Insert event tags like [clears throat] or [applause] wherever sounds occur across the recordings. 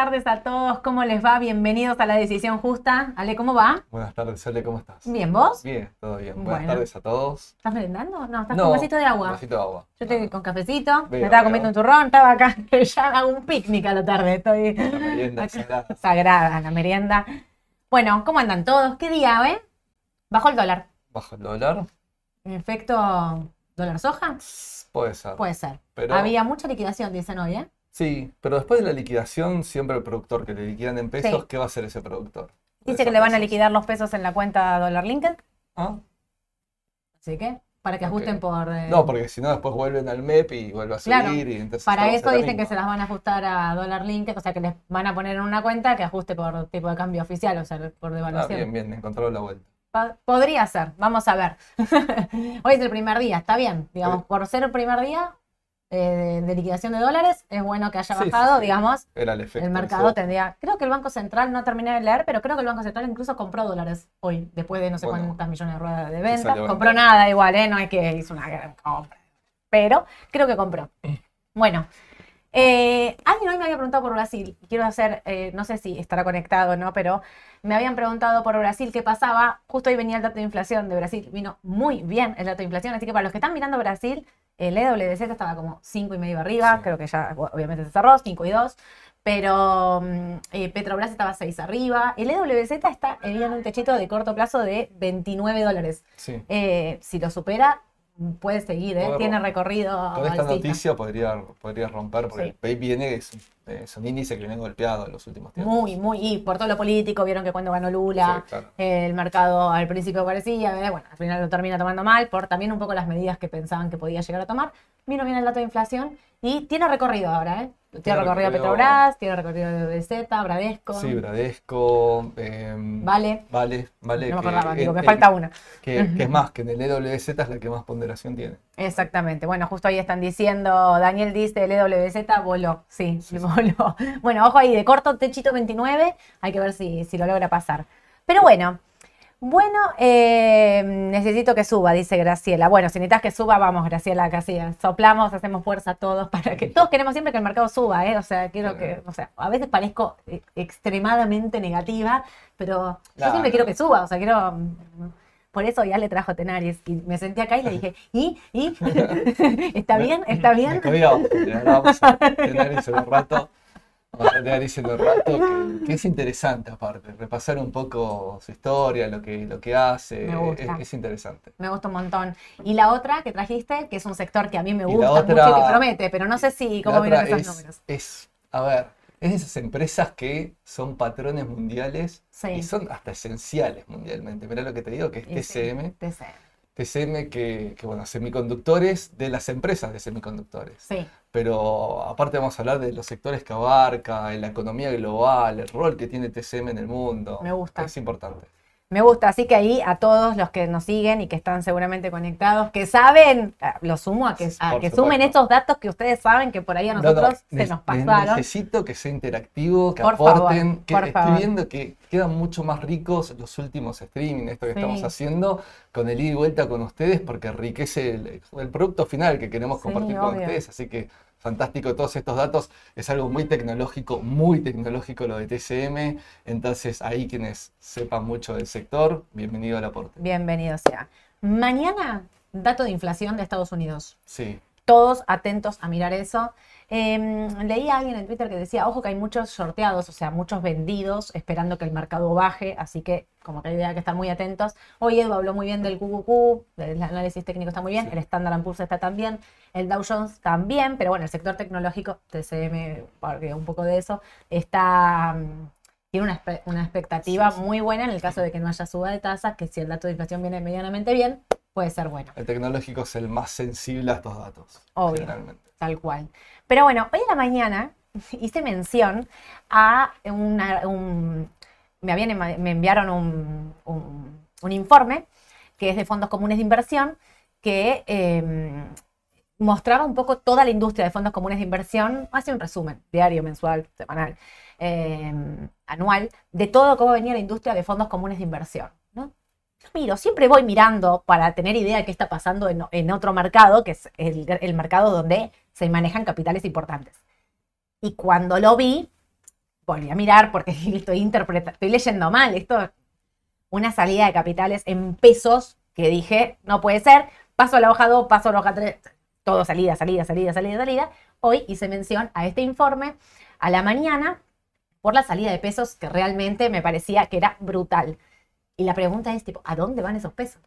Buenas tardes a todos, ¿cómo les va? Bienvenidos a La Decisión Justa. Ale, ¿cómo va? Buenas tardes, Ale, ¿cómo estás? Bien, ¿vos? Bien, todo bien. Bueno. Buenas tardes a todos. ¿Estás merendando? No, estás con un vasito de agua. Un vasito de agua. Yo estoy con cafecito, me estaba veo. comiendo un turrón, estaba acá, [laughs] ya hago un picnic a la tarde, estoy La merienda sagrada. sagrada la merienda. Bueno, ¿cómo andan todos? ¿Qué día, eh? Bajó el dólar. Bajo el dólar, ¿En efecto dólar soja? puede ser. Puede ser. Pero- Había mucha liquidación, dicen hoy, ¿eh? Sí, pero después de la liquidación, siempre el productor que le liquidan en pesos, Sí. ¿qué va a hacer ese productor? Dice que le van a liquidar los pesos en la cuenta dólar Lincoln, ¿Ah? así que para que Ok. ajusten por... eh, No, porque si no, después vuelven al MEP y vuelve a Claro. subir. Y entonces Para eso dicen que se las van a ajustar a dólar Lincoln, o sea que les van a poner en una cuenta que ajuste por tipo de cambio oficial, o sea, por Ah, devaluación. bien, bien, encontraron la vuelta. Pa- Podría ser, vamos a ver. [laughs] Hoy es el primer día, está bien. Digamos, Sí. por ser el primer día eh, de, liquidación de dólares, es bueno que haya Sí, bajado, sí. digamos. Era el efecto. El mercado eso. tendría. Creo que el Banco Central, no terminé de leer, pero creo que el Banco Central incluso compró dólares hoy, después de no sé Bueno, cuántas millones de ruedas de venta. Compró nada igual, ¿eh? No es que hizo una gran compra. Pero creo que compró. Bueno. Eh, alguien hoy me había preguntado por Brasil. Quiero hacer, eh, no sé si estará conectado o no, pero me habían preguntado por Brasil qué pasaba. Justo hoy venía el dato de inflación de Brasil. Vino muy bien el dato de inflación. Así que para los que están mirando Brasil, el EWZ estaba como 5 y medio arriba. Sí. Creo que ya obviamente se cerró, 5 y 2. Pero mm, eh, Petrobras estaba 6 arriba. El EWZ está en un techito de corto plazo de 29 dólares. Sí. Eh, si lo supera, puede seguir, ¿eh? Tiene recorrido. Con esta noticia podría, podría romper, porque Sí. el PIB viene, es, es un índice que viene golpeado en los últimos tiempos. Muy, muy, y por todo lo político, vieron que cuando ganó Lula, Sí, claro. el mercado al principio parecía, eh, bueno, al final lo termina tomando mal, por también un poco las medidas que pensaban que podía llegar a tomar. Vino bien el dato de inflación y tiene recorrido ahora, ¿eh? Tiene, Tiene recorrido, recorrido- Petrobras, tiene recorrido de Bradesco, Sí, Bradesco, em, Vale. Vale, vale. No me acordaba, digo, me falta una. Que, [laughs] que es más, que en el EWZ es la que más ponderación tiene. Exactamente. Bueno, justo ahí están diciendo, Daniel dice, el EWZ voló. Sí, Sí, sí. voló. [laughs] Bueno, ojo ahí, de corto, techito 29, hay que ver si, si lo logra pasar. Pero bueno, bueno, eh, necesito que suba, dice Graciela. Bueno, si necesitas que suba, vamos, Graciela, casi soplamos, hacemos fuerza todos para que todos queremos siempre que el mercado suba, ¿eh? O sea, quiero que, o sea, a veces parezco eh, extremadamente negativa, pero yo No, siempre no. quiero que suba, o sea, quiero. Por eso ya le trajo Tenaris y me senté acá y le dije, [laughs] ¿y? ¿y? ¿Está [laughs] bien? ¿Está Me bien? pero ahora vamos a tener ese un rato. Un rato que, [laughs] que es interesante aparte, repasar un poco su historia, lo que, lo que hace, Me gusta. es, es interesante. Me gusta un montón. Y la otra que trajiste, que es un sector que a mí me gusta otra- mucho y que promete, pero no sé si cómo vienen esos es, números. es, a ver, es de esas empresas que son patrones mundiales Sí. y son hasta esenciales mundialmente. Mirá lo que te digo, que Y es sí, TCM. TCM. Que, que, bueno, semiconductores de las empresas de semiconductores. Sí, Pero aparte vamos a hablar de los sectores que abarca, en la economía global, el rol que tiene TCM en el mundo. Me gusta. Es importante. Me gusta. Así que ahí a todos los que nos siguen y que están seguramente conectados, que saben, ah, los sumo a que, a sumen estos datos que ustedes saben que por ahí a No, no, nosotros se nos pasaron. Necesito que sea interactivo, que Por favor, aporten, que por estoy favor. viendo que quedan mucho más ricos los últimos streaming, esto que Sí. estamos haciendo, con el ida y vuelta con ustedes, porque enriquece el, el producto final que queremos Sí, compartir con ustedes. Así que fantástico todos estos datos. Es algo muy tecnológico, muy tecnológico lo de TCM. Entonces, ahí quienes sepan mucho del sector, bienvenido al aporte. Bienvenido sea. Mañana, dato de inflación de Estados Unidos. Sí, todos atentos a mirar eso. Eh, leí a alguien en Twitter que decía, ojo que hay muchos shorteados, o sea, muchos vendidos esperando que el mercado baje, así que como que hay que estar muy atentos. Hoy Edu habló muy bien del QQQ, el análisis técnico está muy bien, Sí. el Standard Poor's está también, el Dow Jones también, pero bueno, el sector tecnológico, TCM, porque un poco de eso, está... mm, Tiene una, una expectativa Sí, sí. muy buena en el caso de que no haya suba de tasas, que si el dato de inflación viene medianamente bien, puede ser bueno. el tecnológico es el más sensible a estos datos, Obvio. Tal cual. Pero bueno, hoy en la mañana [laughs] hice mención a un... Me, enviaron un, un- informe que es de fondos comunes de inversión que eh, mostraba un poco toda la industria de fondos comunes de inversión, hace un resumen diario, mensual, semanal, eh, anual, de todo cómo venía la industria de fondos comunes de inversión. ¿no? Yo miro, siempre voy mirando para tener idea de qué está pasando en, otro mercado, que es el mercado donde se manejan capitales importantes. Y cuando lo vi, volví a mirar porque [laughs] estoy interpretando, estoy leyendo mal. Esto, una salida de capitales en pesos que dije, no puede ser. Paso a la hoja 2, paso a la hoja 3, todo salida, salida, salida, salida, salida. Hoy hice mención a este informe a la mañana por la salida de pesos que realmente me parecía que era brutal. Y la pregunta es, tipo, ¿a dónde van esos pesos?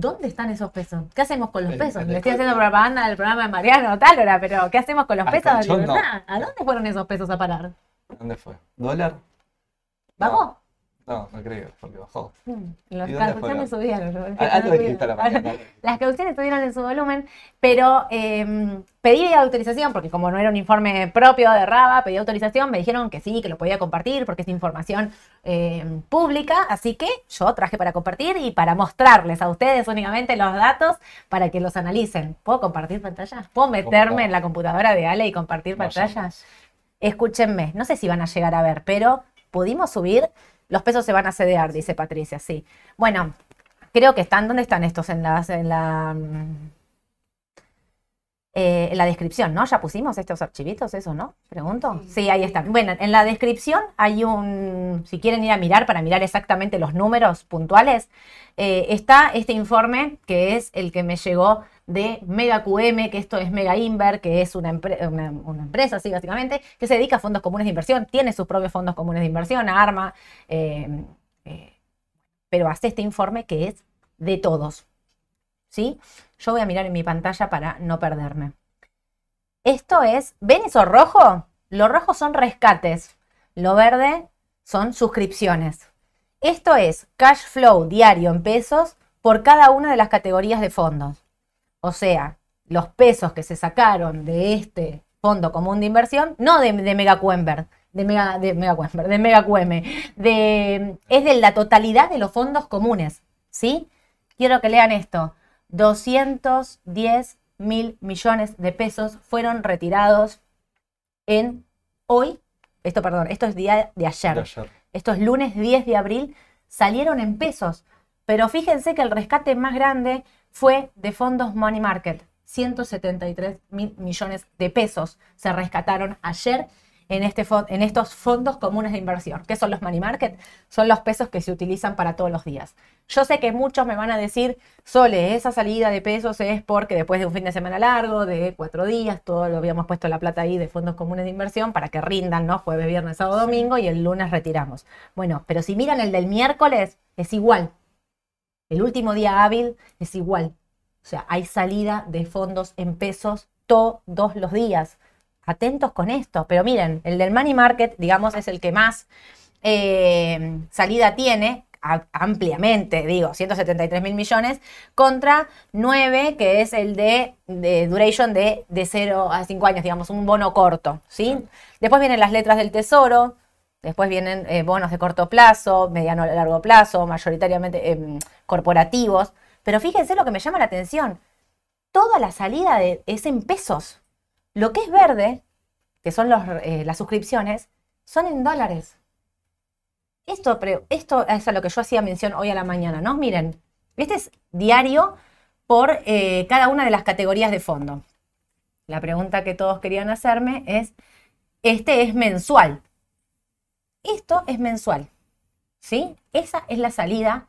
¿Dónde están esos pesos? ¿Qué hacemos con los pesos? Le estoy haciendo propaganda del programa de Mariano tal hora, pero ¿qué hacemos con los pesos? ¿A dónde fueron esos pesos a parar? ¿Dónde fue? ¿Dólar? No, no creo, porque bajó. Mm, [laughs] las cauciones subieron. la Las cauciones subieron en su volumen, pero eh, pedí autorización, porque como no era un informe propio de Raba, pedí autorización, me dijeron que sí, que lo podía compartir, porque es información eh, pública, así que yo traje para compartir y para mostrarles a ustedes únicamente los datos para que los analicen. ¿Puedo compartir pantalla? ¿Puedo meterme en la computadora de Ale y compartir pantalla? Escúchenme, no sé si van a llegar a ver, pero pudimos subir los pesos se van a cedear, dice Patricia, sí. Bueno, creo que están, ¿dónde están estos? En, las, en la... Eh, en la descripción, ¿no? Ya pusimos estos archivitos, eso, ¿no? Pregunto. Sí, ahí están. Bueno, en la descripción hay un, si quieren ir a mirar para mirar exactamente los números puntuales, eh, está este informe que es el que me llegó de Mega QM, que esto es Mega Inver, que es una, empresa, sí, básicamente, que se dedica a fondos comunes de inversión, tiene sus propios fondos comunes de inversión, ARMA, eh, pero hace este informe que es de todos. ¿Sí? Yo voy a mirar en mi pantalla para no perderme. Esto es, ¿ven eso rojo? Lo rojo son rescates, lo verde son suscripciones. Esto es cash flow diario en pesos por cada una de las categorías de fondos. O sea, los pesos que se sacaron de este fondo común de inversión, no de, Mega de Mega, de Mega de Mega de, es de la totalidad de los fondos comunes, ¿sí? Quiero que lean esto. 210 mil millones de pesos fueron retirados en hoy, esto perdón, esto es día de ayer. de ayer. Esto es lunes 10 de abril, salieron en pesos. Pero fíjense que el rescate más grande fue de fondos Money Market. 173 mil millones de pesos se rescataron ayer en, este en estos fondos comunes de inversión. ¿Qué son los money market? Son los pesos que se utilizan para todos los días. Yo sé que muchos me van a decir, Sole, esa salida de pesos es porque después de un fin de semana largo, de cuatro días, todo lo habíamos puesto la plata ahí de fondos comunes de inversión para que rindan, ¿no? Jueves, viernes, sábado, domingo y el lunes retiramos. Bueno, pero si miran el del miércoles, es igual. El último día hábil es igual. O sea, hay salida de fondos en pesos todos los días. Atentos con esto. Pero miren, el del money market, digamos, es el que más eh, salida tiene, ampliamente, digo, 173 mil millones, contra 9, que es el de, duration de, de 0 a 5 años, digamos, un bono corto, ¿sí? Después vienen las letras del tesoro, Después vienen eh, bonos de corto plazo, mediano a largo plazo, mayoritariamente em, corporativos. Pero fíjense lo que me llama la atención. Toda la salida de, es en pesos. Lo que es verde, que son eh, las suscripciones, son en dólares. Esto, esto es a lo que yo hacía mención hoy a la mañana, ¿no? Miren, este es diario por eh, cada una de las categorías de fondo. La pregunta que todos querían hacerme es, este es mensual. Esto es mensual, ¿sí? Esa es la salida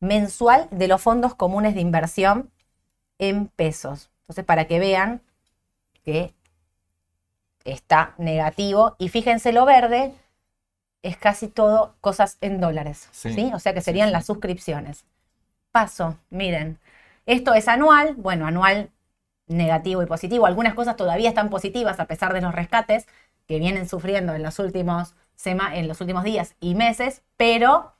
mensual de los fondos comunes de inversión en pesos. Entonces, para que vean que está negativo y fíjense lo verde es casi todo cosas en dólares, ¿sí? O sea que serían las suscripciones. Paso, miren, esto es anual, bueno, anual negativo y positivo. Algunas cosas todavía están positivas a pesar de los rescates que vienen sufriendo en los últimos en los últimos días y meses, pero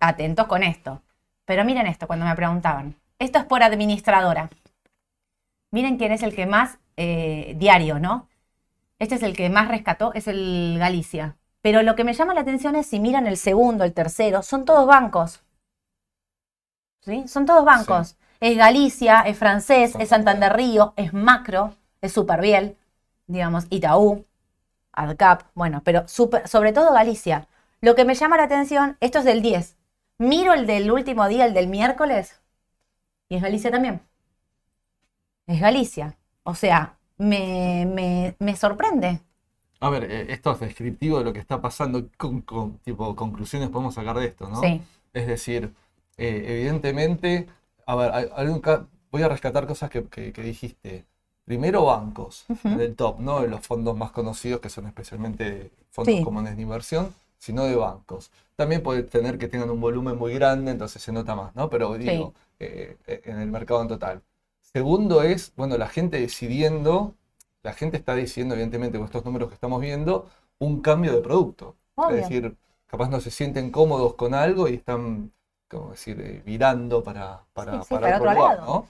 atentos con esto. Pero miren esto cuando me preguntaban. Esto es por administradora. Miren quién es el que más eh, diario, ¿no? Este es el que más rescató, es el Galicia. Pero lo que me llama la atención es si miran el segundo, el tercero, son todos bancos. ¿Sí? Son todos bancos. Es Galicia, es francés, es Santander Río, es Macro, es Superviel, digamos, Itaú. ADCAP, bueno, pero sobre todo Galicia. Lo que me llama la atención, esto es del 10. Miro el del último día, el del miércoles, y es Galicia también. Es Galicia. O sea, me, me, me sorprende. A ver, eh, esto es descriptivo de lo que está pasando. Con, con, tipo, conclusiones podemos sacar de esto, ¿no? Sí. Es decir, eh, evidentemente, a ver, hay- hay un ca- voy a rescatar cosas que, que- que dijiste. Primero, bancos Ujú. del top, no de los fondos más conocidos que son especialmente fondos Sí. comunes de inversión, sino de bancos. También puede tener que tengan un volumen muy grande, entonces se nota más, ¿no? Pero digo, eh, en el mercado en total. Segundo es, bueno, la gente decidiendo, la gente está diciendo, evidentemente, con estos números que estamos viendo, un cambio de producto. Obvio. Es decir, capaz no se sienten cómodos con algo y están, como decir, eh, virando para, para, Sí, sí, para para otro otro lugar, lado. ¿no?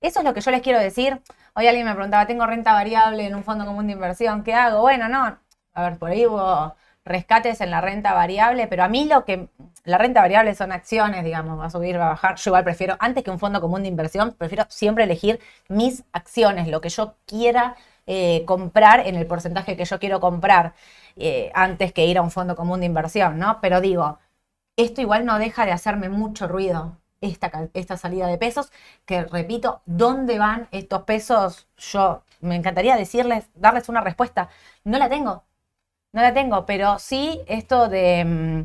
Eso es lo que yo les quiero decir. Hoy alguien me preguntaba, tengo renta variable en un fondo común de inversión, ¿qué hago? Bueno, no, a ver, por ahí hubo rescates en la renta variable, pero a mí lo que, la renta variable son acciones, digamos, va a subir, va a bajar. Yo igual prefiero, antes que un fondo común de inversión, prefiero siempre elegir mis acciones, lo que yo quiera eh, comprar en el porcentaje que yo quiero comprar, eh, antes que ir a un fondo común de inversión, ¿no? Pero digo, esto igual no deja de hacerme mucho ruido, esta, esta salida de pesos, que repito, ¿dónde van estos pesos? Yo me encantaría decirles, darles una respuesta. No la tengo, no la tengo, pero sí esto de, mm,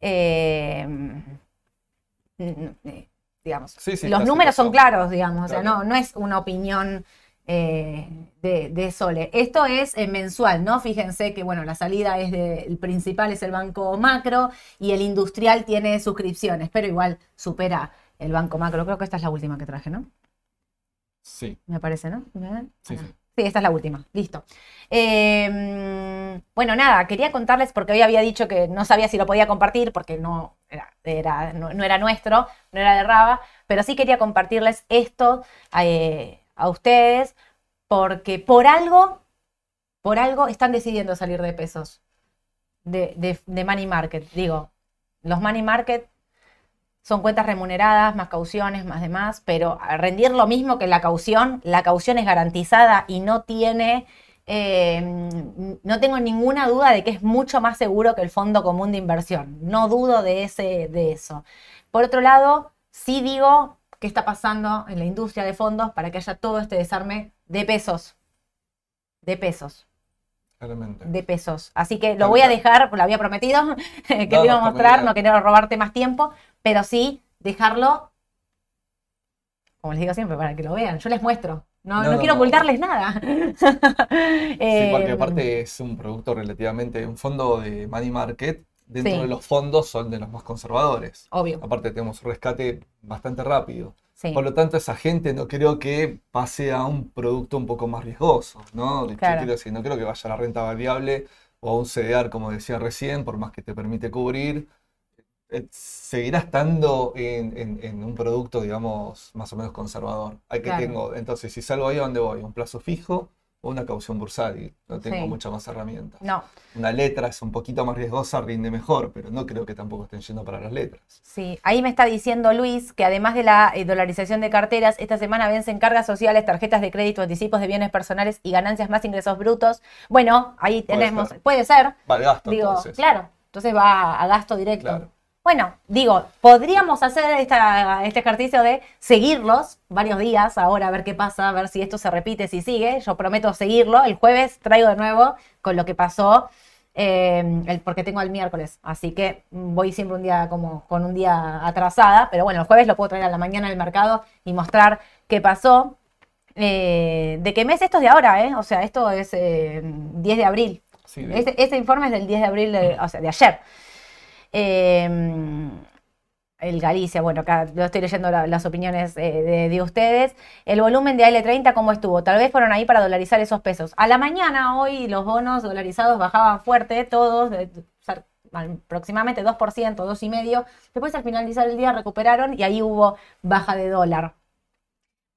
eh, mm, eh, digamos, Sí, sí, los números son claros, digamos, o sea, no, no es una opinión eh, de, de Sole. Esto es eh, mensual, ¿no? Fíjense que, bueno, la salida es de, el principal es el banco macro y el industrial tiene suscripciones, pero igual supera el banco macro. Creo que esta es la última que traje, ¿no? Sí, Me parece, ¿no? Sí, sí. Sí, esta es la última. Listo. Eh, bueno, nada, quería contarles porque hoy había dicho que no sabía si lo podía compartir porque no era, no era nuestro, no era de Raba, pero sí quería compartirles esto eh, a ustedes porque por algo, por algo están decidiendo salir de pesos, de, de- de money market. Digo, los money market son cuentas remuneradas, más cauciones, más demás, pero rendir lo mismo que la caución, la caución es garantizada y no tiene, eh, no tengo ninguna duda de que es mucho más seguro que el fondo común de inversión. No dudo de, ese, de eso. Por otro lado, sí digo qué está pasando en la industria de fondos para que haya todo este desarme de pesos. De pesos, claramente. de pesos. Así que lo voy a dejar, lo había prometido, [laughs] que No, lo iba a mostrar, no quiero robarte más tiempo, pero sí dejarlo, como les digo siempre, para que lo vean. Yo les muestro. No, No, quiero ocultarles nada. [laughs] Sí, porque Eh, aparte es un producto relativamente, un fondo de money market, dentro Sí. de los fondos son de los más conservadores. Obvio, Aparte tenemos un rescate bastante rápido. sí. Por lo tanto, esa gente no creo que pase a un producto un poco más riesgoso, ¿no? Claro. quiero decir, no creo que vaya a la renta variable o a un CDR, como decía recién, por más que te permite cubrir. Eh, Seguirá estando en, en- en un producto, digamos, más o menos conservador. Hay que Claro. tengo, entonces, si salgo ahí, ¿a dónde voy? ¿Un plazo fijo o una caución bursátil? No tengo Sí. muchas más herramientas. No, Una letra es un poquito más riesgosa, rinde mejor, pero no creo que tampoco estén yendo para las letras. sí. Ahí me está diciendo Luis que además de la eh, dolarización de carteras, esta semana vencen cargas sociales, tarjetas de crédito, anticipos de bienes personales y ganancias más ingresos brutos. Bueno, ahí Puede tenemos, ser. puede ser, Va al gasto, digo, entonces. claro, entonces va a gasto directo. Claro. Bueno, digo, podríamos hacer esta- este ejercicio de seguirlos varios días ahora, a ver qué pasa, a ver si esto se repite, si sigue. Yo prometo seguirlo. El jueves traigo de nuevo con lo que pasó, eh, el- porque tengo el miércoles. Así que voy siempre un día como con un día atrasada, pero bueno, el jueves lo puedo traer a la mañana del mercado y mostrar qué pasó. Eh, ¿De qué mes esto es de ahora? Eh? O sea, esto es eh, 10 de abril. Sí, de- Este, este informe es del 10 de abril, de- o sea, de ayer. Eh, el Galicia, bueno, acá estoy leyendo la- las opiniones eh, de, de ustedes. El volumen de AL30, ¿cómo estuvo? Tal vez fueron ahí para dolarizar esos pesos. A la mañana, hoy, los bonos dolarizados bajaban fuerte, todos, de- aproximadamente 2%, 2,5%. Después, al finalizar el día, recuperaron y ahí hubo baja de dólar.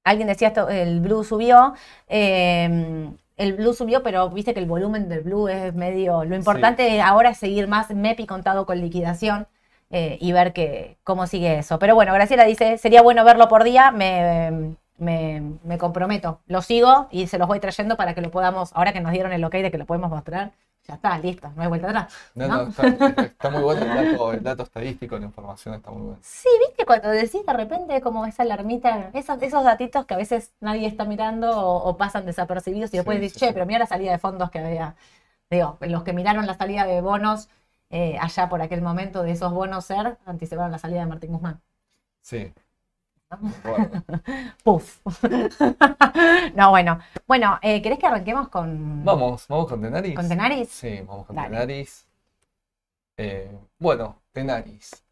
Alguien decía esto, el blue subió. eh, el blue subió, pero viste que el volumen del blue es medio. Lo importante ahora es seguir más MEPI contado con liquidación eh, y ver que, cómo sigue eso. Pero bueno, Graciela dice: sería bueno verlo por día. Me, me, me comprometo. Lo sigo y se los voy trayendo para que lo podamos. Ahora que nos dieron el ok de que lo podemos mostrar, ya está, listo, no hay vuelta atrás. No, ¿no? no, está, está muy bueno el dato, el dato estadístico, la información está muy buena. Sí, viste, cuando decís de repente como esa alarmita, esos, esos datitos que a veces nadie está mirando o, o pasan desapercibidos y después Sí, decís, sí, che, sí. pero mira la salida de fondos que había Digo, los que miraron la salida de bonos eh, allá por aquel momento de esos bonos ser, anticiparon la salida de Martín Guzmán. Sí. [laughs] Puf. [laughs] no, bueno. Bueno, eh, ¿querés que arranquemos con. Vamos, vamos con Tenaris. ¿Con Tenaris? Sí, vamos con Tenaris. Eh, bueno, Tenaris.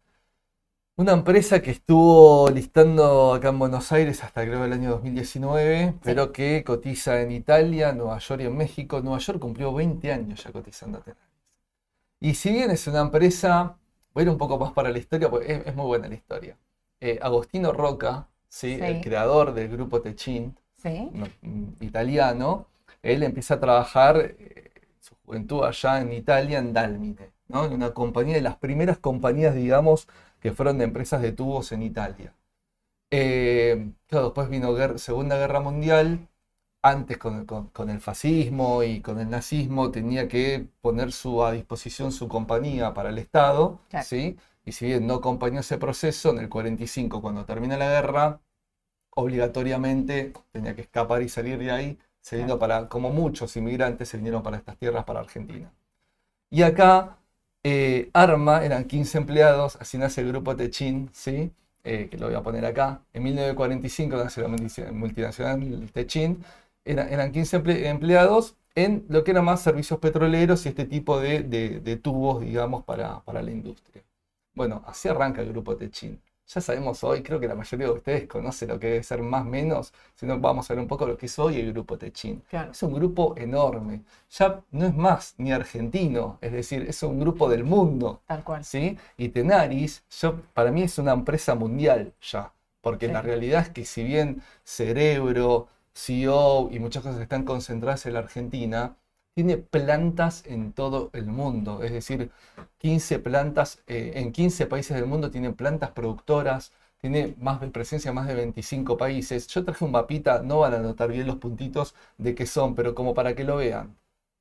Una empresa que estuvo listando acá en Buenos Aires hasta creo el año 2019, pero que cotiza en Italia, Nueva York y en México. Nueva York cumplió 20 años ya cotizando a Tenaris. Y si bien es una empresa, voy a ir un poco más para la historia, porque es, muy buena la historia. Eh, Agostino Roca, ¿sí? el creador del grupo Techint, mm, italiano, él empieza a trabajar eh, su juventud allá en Italia, en Dalmine, ¿no? en una compañía de las primeras compañías, digamos, que fueron de empresas de tubos en Italia. Eh, después vino Segunda Guerra Mundial, antes con, el fascismo y con el nazismo tenía que poner su, a disposición su compañía para el Estado, ¿sí? y si bien no acompañó ese proceso, en el 45, cuando termina la guerra, obligatoriamente tenía que escapar y salir de ahí, se vino para, como muchos inmigrantes, se vinieron para estas tierras, para Argentina. Y acá, eh, Arma, eran 15 empleados, así nace el grupo Techin, ¿sí? Eh, que lo voy a poner acá. En 1945 nace la multinacional Techin, eran 15 empleados en lo que eran más servicios petroleros y este tipo de, tubos, digamos, para, para, la industria. Bueno, así arranca el grupo Techin. Ya sabemos hoy, creo que la mayoría de ustedes conoce lo que debe ser más o menos, si no vamos a ver un poco lo que es hoy el grupo Techin. Es un grupo enorme. Ya no es más ni argentino, es decir, es un grupo del mundo. Tal cual. ¿sí? Y Tenaris, yo, para mí es una empresa mundial ya. Porque la realidad es que si bien Cerebro, CEO y muchas cosas están concentradas en la Argentina, tiene plantas en todo el mundo. Es decir, 15 plantas, eh, en 15 países del mundo tiene plantas productoras, tiene más de presencia en más de 25 países. Yo traje un mapita, no van a notar bien los puntitos de qué son, pero como para que lo vean.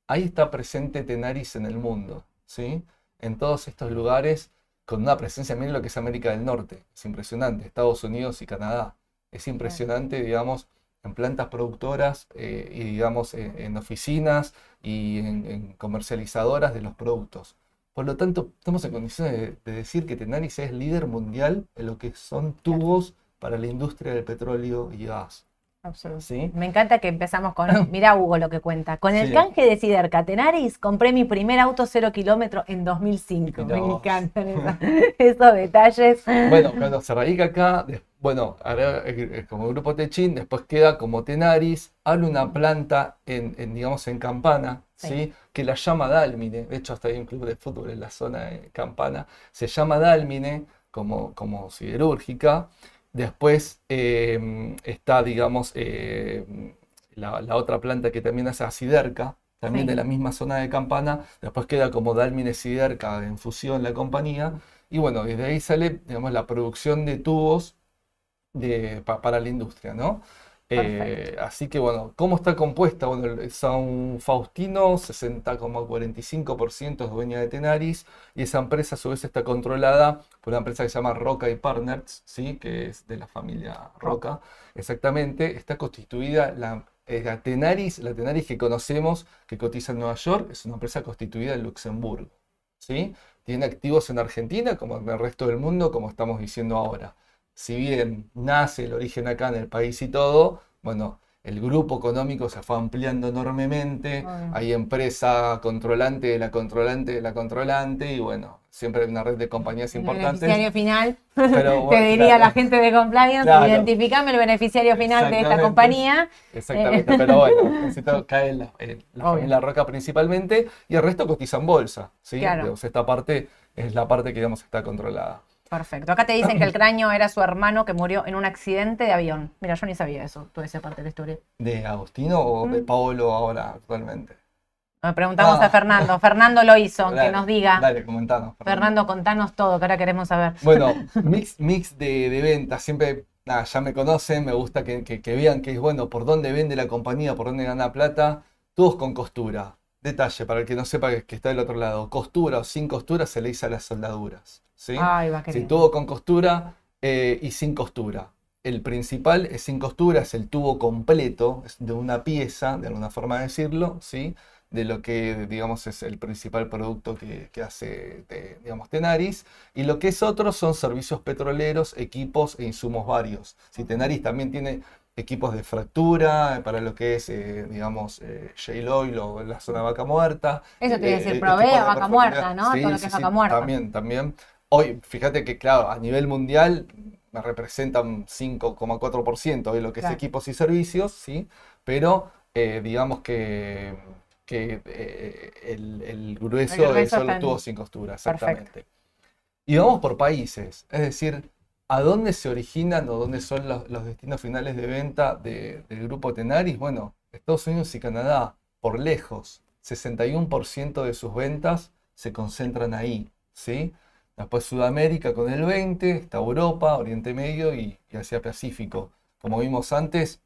Ahí está presente Tenaris en el mundo, ¿sí? En todos estos lugares con una presencia, miren lo que es América del Norte, es impresionante, Estados Unidos y Canadá. Es impresionante, digamos, en plantas productoras eh, y digamos en, oficinas y en, comercializadoras de los productos. Por lo tanto, estamos en condiciones de, decir que Tenaris es líder mundial en lo que son tubos para la industria del petróleo y gas. Absolutamente. Me encanta que empezamos con, [laughs] mira Hugo lo que cuenta, con el canje de Siderca Tenaris compré mi primer auto cero kilómetro en 2005. Me encantan [laughs] esos, detalles. Bueno, cuando se radica acá, bueno, como grupo Techin, después queda como Tenaris, abre una planta en, digamos, en Campana, sí. que la llama Dálmine, de hecho hasta hay un club de fútbol en la zona de Campana, se llama Dálmine como, como siderúrgica, Después em, está, digamos, em, la, otra planta que también hace Siderca, también de la misma zona de Campana. Después queda como Dalmine Siderca en fusión la compañía. Y bueno, desde ahí sale, digamos, la producción de tubos para la industria, ¿no? Eh, así que bueno, ¿cómo está compuesta? Bueno, San Faustino, 60,45% es dueña de Tenaris y esa empresa a su vez está controlada por una empresa que se llama Roca y Partners, ¿sí? que es de la familia Roca. Exactamente, está constituida la, la, Tenaris, la Tenaris que conocemos, que cotiza en Nueva York, es una empresa constituida en Luxemburgo. ¿sí? Tiene activos en Argentina, como en el resto del mundo, como estamos diciendo ahora si bien nace el origen acá en el país y todo, bueno, el grupo económico se fue ampliando enormemente, hay empresa controlante de la controlante de la controlante y bueno, siempre hay una red de compañías importantes. El beneficiario final, [laughs] te diría la gente de compliance, identificame el beneficiario final de esta compañía. Exactamente, pero bueno, [laughs] necesito cae la, la familia Roca principalmente y el resto cotiza en bolsa, ¿sí? esta parte es la parte que digamos está controlada. Perfecto. Acá te dicen que el cráneo era su hermano que murió en un accidente de avión. Mira, yo ni sabía eso, toda esa parte de la historia. ¿De Agostino o de mm. Paolo ahora actualmente? preguntamos a ah. Fernando. Fernando lo hizo, que nos diga. Dale, comentanos. Fernando. contanos todo, que ahora queremos saber. Bueno, [laughs] mix, mix de, de ventas. Siempre, nada, ya me conocen, me gusta que, que, vean que es bueno por dónde vende la compañía, por dónde gana plata. Todos con costura. Detalle, para el que no sepa que, está del otro lado. Costura o sin costura se le dice a las soldaduras. ¿sí? si tubo con costura eh, y sin costura. El principal es sin costura, es el tubo completo, es de una pieza, de alguna forma de decirlo, ¿sí? de lo que, digamos, es el principal producto que, hace, digamos, Tenaris. Y lo que es otro son servicios petroleros, equipos e insumos varios. Si Tenaris también tiene equipos de fractura para lo que es, eh, digamos, eh, shale oil o la zona vaca muerta. Eso te iba a decir, eh, provee a vaca muerta, ¿no? Todo lo que es vaca muerta. También, también. Hoy, fíjate que, claro, a nivel mundial me representan 5,4% de lo que es equipos y servicios, ¿sí? Pero digamos que que eh, el, grueso, el solo tuvo sin costura, exactamente. Y vamos por países, es decir, ¿a dónde se originan o dónde son los, destinos finales de venta del grupo Tenaris? Bueno, Estados Unidos y Canadá, por lejos, 61% de sus ventas se concentran ahí, ¿sí? Después Sudamérica con el 20%, está Europa, Oriente Medio y, y Asia Pacífico. Como vimos antes,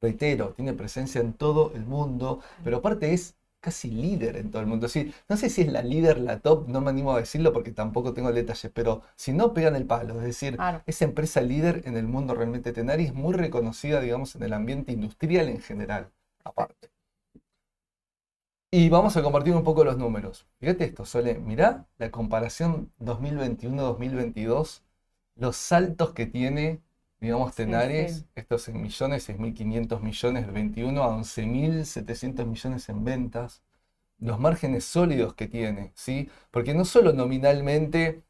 reitero, tiene presencia en todo el mundo, pero aparte es casi líder en todo el mundo. Sí, no sé si es la líder, la top, no me animo a decirlo porque tampoco tengo detalles, pero si no pegan el palo, es decir, esa empresa líder en el mundo realmente Tenari es muy reconocida, digamos, en el ambiente industrial en general, aparte. Y vamos a compartir un poco los números. Fíjate esto, Sole, mirá la comparación 2021-2022, los saltos que tiene digamos, Tenares, estos en millones, 6.500 millones, del 21 a 11.700 millones en ventas, los márgenes sólidos que tiene, ¿sí? Porque no solo nominalmente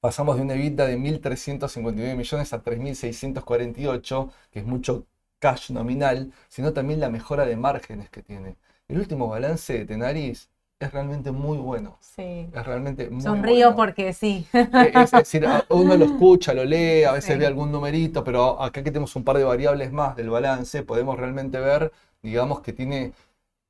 pasamos de una EBITDA de 1.359 millones a 3.648, que es mucho cash nominal, sino también la mejora de márgenes que tiene. El último balance de Tenaris es realmente muy bueno. Sí. Es realmente muy Sonrío porque sí. Es, decir, uno lo escucha, lo lee, a veces ve algún numerito, pero acá que tenemos un par de variables más del balance, podemos realmente ver, digamos, que tiene,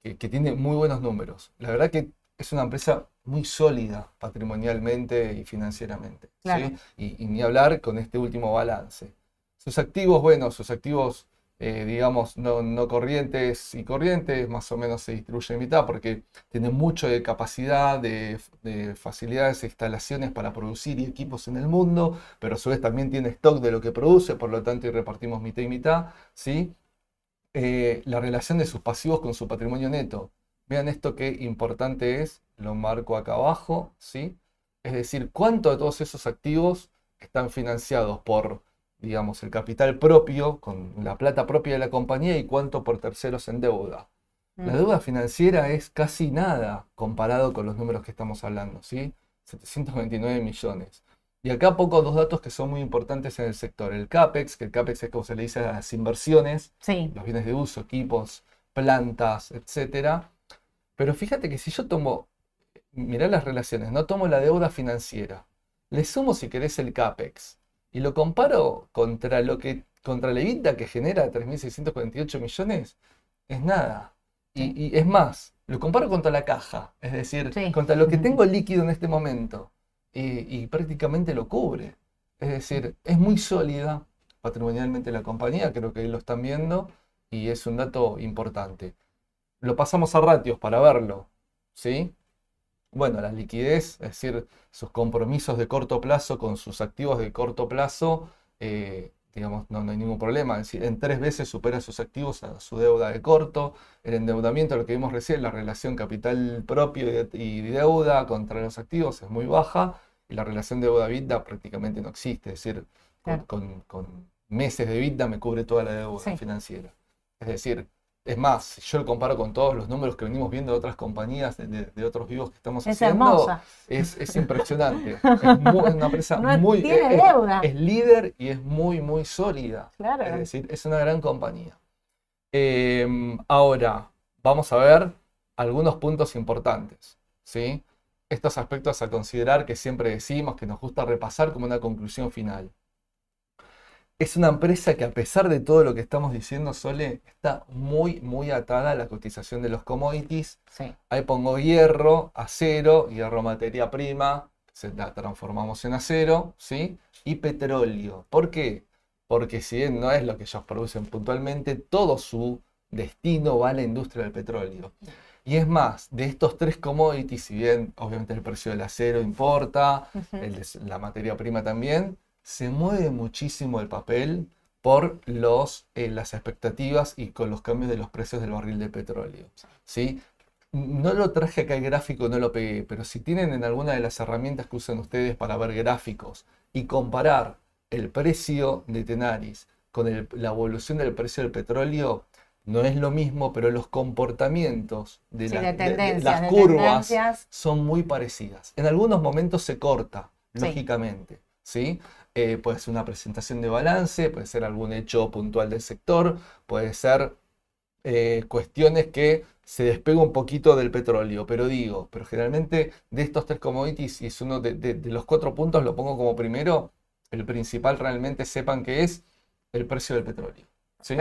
que, tiene muy buenos números. La verdad que es una empresa muy sólida patrimonialmente y financieramente. ¿sí? Y, y ni hablar con este último balance. Sus activos, bueno, sus activos eh, digamos, no, corrientes y corrientes, más o menos se distribuye en mitad porque tiene mucho de capacidad, de, facilidades instalaciones para producir y equipos en el mundo, pero a su vez también tiene stock de lo que produce, por lo tanto y repartimos mitad y mitad, ¿sí? Eh, la relación de sus pasivos con su patrimonio neto. Vean esto qué importante es, lo marco acá abajo, ¿sí? Es decir, cuánto de todos esos activos están financiados por digamos, el capital propio, con la plata propia de la compañía y cuánto por terceros en deuda. La mm. deuda financiera es casi nada comparado con los números que estamos hablando, ¿sí? 729 millones. Y acá pocos dos datos que son muy importantes en el sector. El CAPEX, que el CAPEX es como se le dice a las inversiones, los bienes de uso, equipos, plantas, etc. Pero fíjate que si yo tomo, mirá las relaciones, no tomo la deuda financiera, le sumo si querés el CAPEX, y lo comparo contra lo que contra la EBITDA que genera 3.648 millones, es nada. Y, es más, lo comparo contra la caja, es decir, contra lo que tengo líquido en este momento. Y, prácticamente lo cubre. Es decir, es muy sólida patrimonialmente la compañía, creo que lo están viendo, y es un dato importante. Lo pasamos a ratios para verlo, ¿sí? Bueno, la liquidez, es decir, sus compromisos de corto plazo con sus activos de corto plazo, eh, digamos, no, hay ningún problema. Es decir, en tres veces supera sus activos a su deuda de corto. El endeudamiento, lo que vimos recién, la relación capital propio y, deuda contra los activos es muy baja y la relación deuda-vida prácticamente no existe. Es decir, con, meses de vida me cubre toda la deuda financiera. Es decir, es más, si yo lo comparo con todos los números que venimos viendo de otras compañías, de, otros vivos que estamos es haciendo, es, es, [laughs] impresionante. es, una empresa muy... Tiene es, deuda. es, líder y es muy, muy sólida. Claro. Es decir, es una gran compañía. Em, ahora, vamos a ver algunos puntos importantes. ¿sí? Estos aspectos a considerar que siempre decimos, que nos gusta repasar como una conclusión final es una empresa que a pesar de todo lo que estamos diciendo, Sole, está muy, muy atada a la cotización de los commodities. Ahí pongo hierro, acero, hierro materia prima, se la transformamos en acero, ¿sí? Y petróleo. ¿Por qué? Porque si bien no es lo que ellos producen puntualmente, todo su destino va a la industria del petróleo. Y es más, de estos tres commodities, si bien obviamente el precio del acero importa, el de la materia prima también, se mueve muchísimo el papel por los, eh, las expectativas y con los cambios de los precios del barril de petróleo. ¿sí? No lo traje acá el gráfico, no lo pegué, pero si tienen en alguna de las herramientas que usan ustedes para ver gráficos y comparar el precio de Tenaris con la evolución del precio del petróleo, no es lo mismo, pero los comportamientos de, las curvas son muy parecidas. En algunos momentos se corta, lógicamente, ¿sí? Eh, puede ser una presentación de balance, puede ser algún hecho puntual del sector, puede ser eh, cuestiones que se despega un poquito del petróleo, pero digo, pero generalmente de estos tres commodities, y es uno de, los cuatro puntos, lo pongo como primero, el principal realmente sepan que es el precio del petróleo. ¿sí?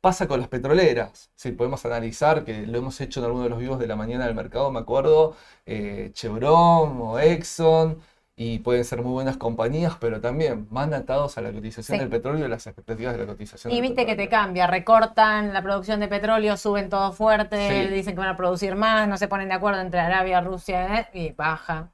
Pasa con las petroleras, si podemos analizar, que lo hemos hecho en alguno de los vivos de la mañana del mercado, me acuerdo, eh, Chevron o Exxon, y pueden ser muy buenas compañías, pero también van atados a la cotización del petróleo y las expectativas de la cotización. Y viste que te cambia, recortan la producción de petróleo, suben todo fuerte, dicen que van a producir más, no se ponen de acuerdo entre Arabia, Rusia ¿eh? y baja.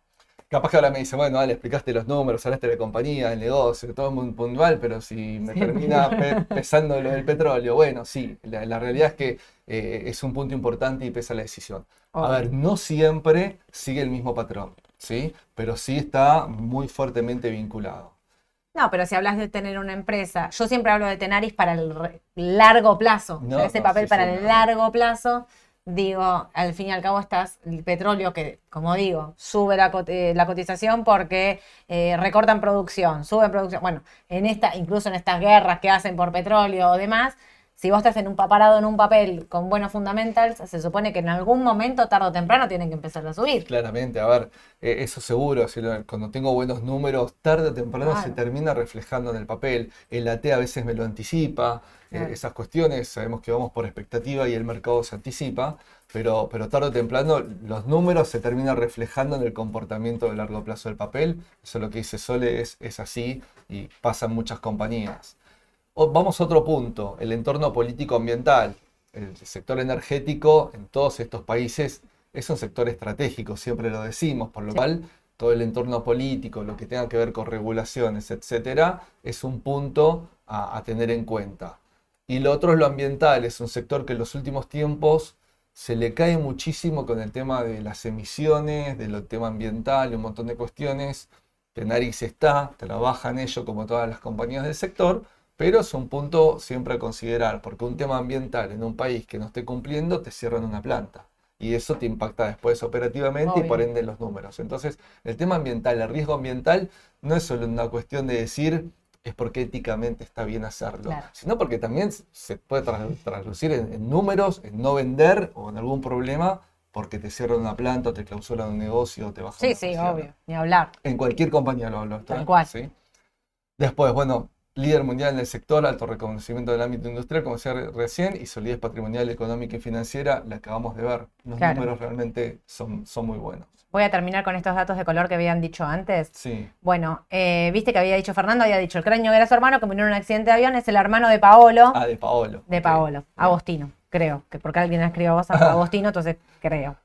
Capaz que ahora me dice, bueno, le explicaste los números, hablaste de la compañía, del negocio, todo muy puntual, pero si me termina [laughs] pesando lo del petróleo, bueno, sí, la, realidad es que eh, es un punto importante y pesa la decisión. A ver, no siempre sigue el mismo patrón. ¿Sí? Pero sí está muy fuertemente vinculado. No, pero si hablas de tener una empresa, yo siempre hablo de Tenaris para el largo plazo, ese papel para el largo plazo, digo, al fin y al cabo estás el petróleo que, como digo, sube la, eh, cotización porque eh, recortan producción, suben producción, bueno, en esta, incluso en estas guerras que hacen por petróleo o demás, si vos estás en un parado en un papel con buenos fundamentals, se supone que en algún momento, tarde o temprano, tienen que empezar a subir. Claramente, a ver, eh, eso seguro, cuando tengo buenos números, tarde o temprano se termina reflejando en el papel. El AT a veces me lo anticipa, eh, esas cuestiones, sabemos que vamos por expectativa y el mercado se anticipa, pero, pero tarde o temprano los números se terminan reflejando en el comportamiento de largo plazo del papel. Eso lo que dice Sole es, es así y pasa en muchas compañías vamos a otro punto, el entorno político-ambiental. El sector energético en todos estos países es un sector estratégico, siempre lo decimos, por lo cual todo el entorno político, lo que tenga que ver con regulaciones, etcétera, es un punto a, tener en cuenta. Y lo otro es lo ambiental, es un sector que en los últimos tiempos se le cae muchísimo con el tema de las emisiones, del tema ambiental y un montón de cuestiones. Tenaris está, trabaja en ello como todas las compañías del sector, pero es un punto siempre a considerar, porque un tema ambiental en un país que no esté cumpliendo te cierran una planta. Y eso te impacta después operativamente y por ende los números. Entonces, el tema ambiental, el riesgo ambiental, no es solo una cuestión de decir es porque éticamente está bien hacerlo, sino porque también se puede traducir en, números, en no vender o en algún problema porque te cierran una planta, o te clausuran un negocio, o te bajan. Sí, sí, obvio, ni hablar. En cualquier compañía lo hablo. Tal cual. ¿sí? Después, bueno, líder mundial en el sector, alto reconocimiento del ámbito industrial, como decía recién, y solidez patrimonial, económica y financiera, la acabamos de ver. Los números realmente son, son muy buenos. Voy a terminar con estos datos de color que habían dicho antes. Sí. Bueno, eh, viste que había dicho Fernando, había dicho el cráneo era su hermano que murió en un accidente de avión, es el hermano de Paolo. Ah, de Paolo. De Paolo, Agostino, creo, que porque alguien escribió a vos [laughs] Agostino, entonces creo.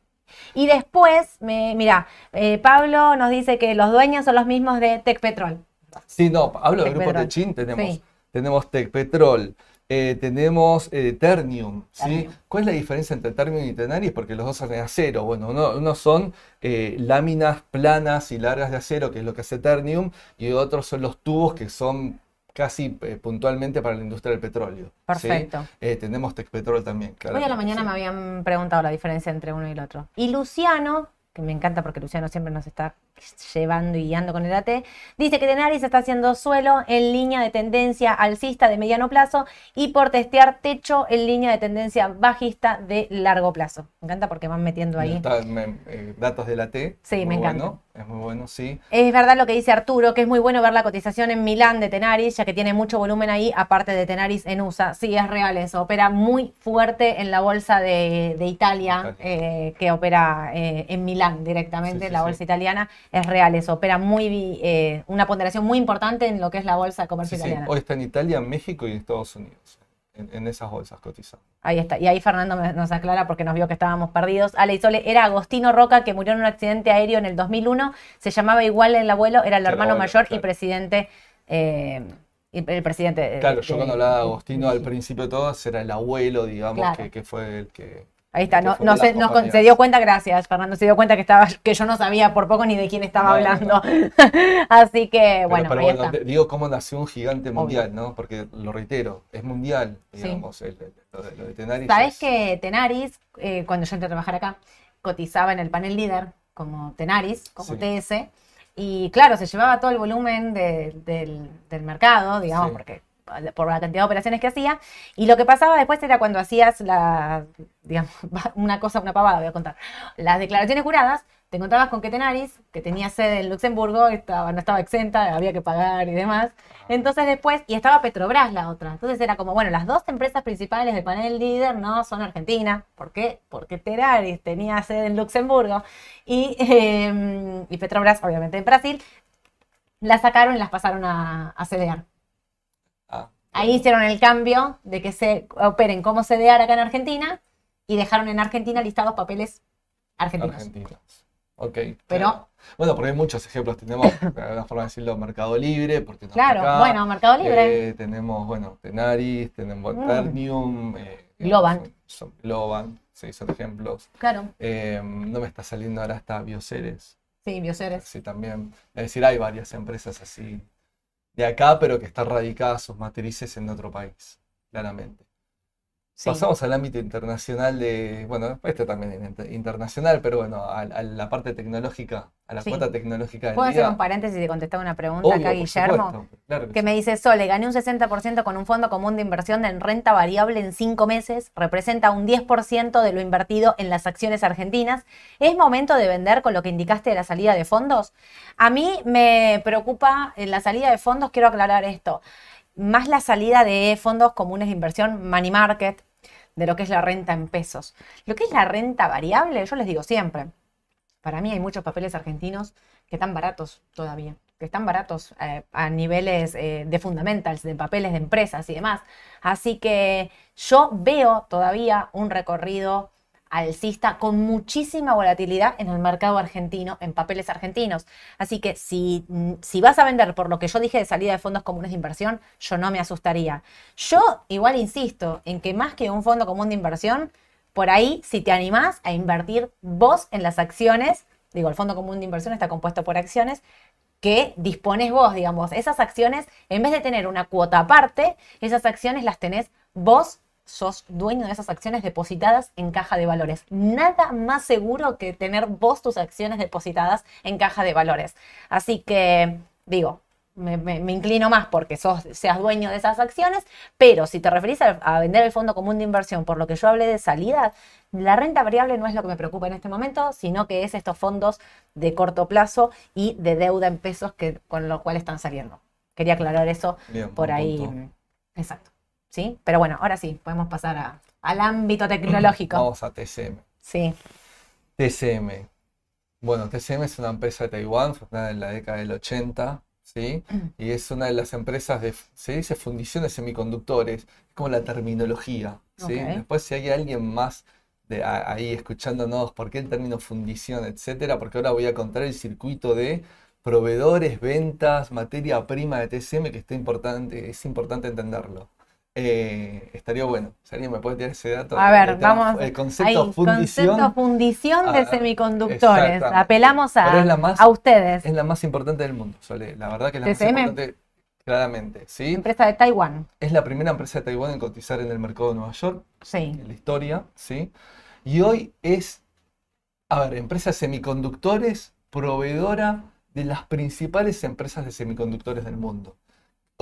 Y después, me, mira, eh, Pablo nos dice que los dueños son los mismos de Tech Petrol. Sí, no, hablo del grupo Techin, tenemos, tenemos Tecpetrol, eh, tenemos eh, Ternium, ¿sí? ¿Cuál es la diferencia entre Ternium y Tenaris? Porque los dos son de acero. Bueno, uno, son eh, láminas planas y largas de acero, que es lo que hace Ternium, y otros son los tubos que son casi puntualmente para la industria del petróleo. Perfecto. tenemos Tecpetrol también, claro. Hoy a la mañana me habían preguntado la diferencia entre uno y el otro. Y Luciano, que me encanta porque Luciano siempre nos está llevando y guiando con el AT, dice que Tenaris está haciendo suelo en línea de tendencia alcista de mediano plazo y por testear techo en línea de tendencia bajista de largo plazo. Me encanta porque van metiendo ahí. Eh, datos del AT. Sí, me encanta. es muy bueno, sí. Es verdad lo que dice Arturo, que es muy bueno ver la cotización en Milán de Tenaris, ya que tiene mucho volumen ahí, aparte de Tenaris en USA. Sí, es real eso. Opera muy fuerte en la bolsa de, Italia, eh, que opera eh, en Milán directamente, la bolsa italiana es real eso, opera muy eh, una ponderación muy importante en lo que es la bolsa de comercio italiana. Hoy está en Italia, México y Estados Unidos, en, esas bolsas cotizando. Ahí está, y ahí Fernando nos aclara porque nos vio que estábamos perdidos. Ale y Sole era Agostino Roca que murió en un accidente aéreo en el 2001, se llamaba igual el abuelo, era el hermano mayor y presidente... Eh, el presidente. Claro, yo cuando hablaba de Agostino al principio de todo, era el abuelo, digamos, que, fue el que Ahí está, no, no se, no- se dio cuenta, gracias, Fernando, se dio cuenta que estaba, que yo no sabía por poco ni de quién estaba hablando. [laughs] Así que, bueno, pero ahí bueno, está. digo cómo nació un gigante Obvio. mundial, ¿no? Porque lo reitero, es mundial, Sí. digamos, el- el- lo, de, lo de Tenaris Sabes es- que Tenaris, eh, cuando yo entré a trabajar acá, cotizaba en el panel líder como Tenaris, como Sí. TS, y claro, se llevaba todo el volumen de- del, del mercado, digamos, Sí. porque [laughs] por la cantidad de operaciones que hacía, y lo que pasaba después era cuando hacías la, digamos, [laughs] una cosa, una pavada, voy a contar, las declaraciones juradas, te encontrabas con que Tenaris, que tenía sede en Luxemburgo, estaba, no estaba exenta, había que pagar y demás, entonces después, y estaba Petrobras la otra. Entonces era como, bueno, las dos empresas principales del panel líder no son Argentina. ¿Por qué? Porque Tenaris tenía sede en Luxemburgo y, y Petrobras, obviamente, en Brasil. Las sacaron y las pasaron a, a. Ah, Ahí hicieron el cambio de que se operen como CDR acá en Argentina y dejaron en Argentina listados papeles argentinos. Argentinos. Ok. Pero-. Bueno, porque hay muchos ejemplos. Tenemos, [laughs] de alguna forma de decirlo, Mercado Libre, porque Claro, acá. bueno, Mercado Libre. Eh, tenemos, bueno, Tenaris, tenemos Mm. Ternium. eh, Globan. Son, son- Globan, sí, son ejemplos. Claro, Eh, no me está saliendo ahora hasta Bioceres. sí, Bioceres. Sí, también. Es decir, hay varias empresas así de acá, pero que están radicadas sus matrices en otro país, claramente. Sí. Pasamos al ámbito internacional de, bueno, este también es inter- internacional, pero bueno, a, a la parte tecnológica, a la Sí. cuota tecnológica del ¿Puedo hacer un paréntesis y contestar una pregunta Obvio, acá, Guillermo? claro que que sí. me dice, Sole, gané un 60% con un fondo común de inversión en renta variable en cinco meses, representa un 10% de lo invertido en las acciones argentinas. ¿Es momento de vender con lo que indicaste de la salida de fondos? A mí me preocupa en la salida de fondos, quiero aclarar esto, más la salida de fondos comunes de inversión, money market, de lo que es la renta en pesos. Lo que es la renta variable, yo les digo siempre, para mí hay muchos papeles argentinos que están baratos todavía, que están baratos eh, a niveles eh, de fundamentals, de papeles de empresas y demás. Así que yo veo todavía un recorrido alcista con muchísima volatilidad en el mercado argentino, en papeles argentinos. Así que si, mm, si vas a vender por lo que yo dije de salida de fondos comunes de inversión, yo no me asustaría. Yo igual insisto en que más que un fondo común de inversión, por ahí, si te animás a invertir vos en las acciones, digo, el fondo común de inversión está compuesto por acciones que dispones vos, digamos, esas acciones, en vez de tener una cuota aparte, esas acciones las tenés vos, sos dueño de esas acciones depositadas en caja de valores. Nada más seguro que tener vos tus acciones depositadas en caja de valores. Así que, digo, me, me- me inclino más porque sos, seas dueño de esas acciones, pero si te referís a, a vender el fondo común de inversión, por lo que yo hablé de salida, la renta variable no es lo que me preocupa en este momento, sino que es estos fondos de corto plazo y de deuda en pesos que, con lo cual están saliendo. Quería aclarar eso Bien, por ahí. punto. Exacto. ¿Sí? Pero bueno, ahora sí, podemos pasar a- al ámbito [clears throat] tecnológico. Vamos a TCM. Sí, TCM. Bueno, TCM es una empresa de Taiwán, fundada en la década del 80, ¿sí? Y es una de las empresas de, se dice fundición de semiconductores, es como la terminología, ¿sí? Después si hay alguien más de a- ahí escuchándonos, ¿por qué el término fundición, etcétera? Porque ahora voy a contar el circuito de proveedores, ventas, materia prima de TCM, que está importante, es importante entenderlo. Eh, estaría bueno, si alguien me puede tirar ese dato. a ver, tema- vamos. El concepto Ahí, fundición. concepto fundición de Ah, semiconductores. Apelamos a, la más- a ustedes, Es la más importante del mundo, Sole. La verdad que es la más importante, claramente, ¿sí? empresa de Taiwán. Es la primera empresa de Taiwán en cotizar en el mercado de Nueva York, Sí. en la historia, ¿sí? Y hoy es, a ver, empresa de semiconductores, proveedora de las principales empresas de semiconductores del mundo.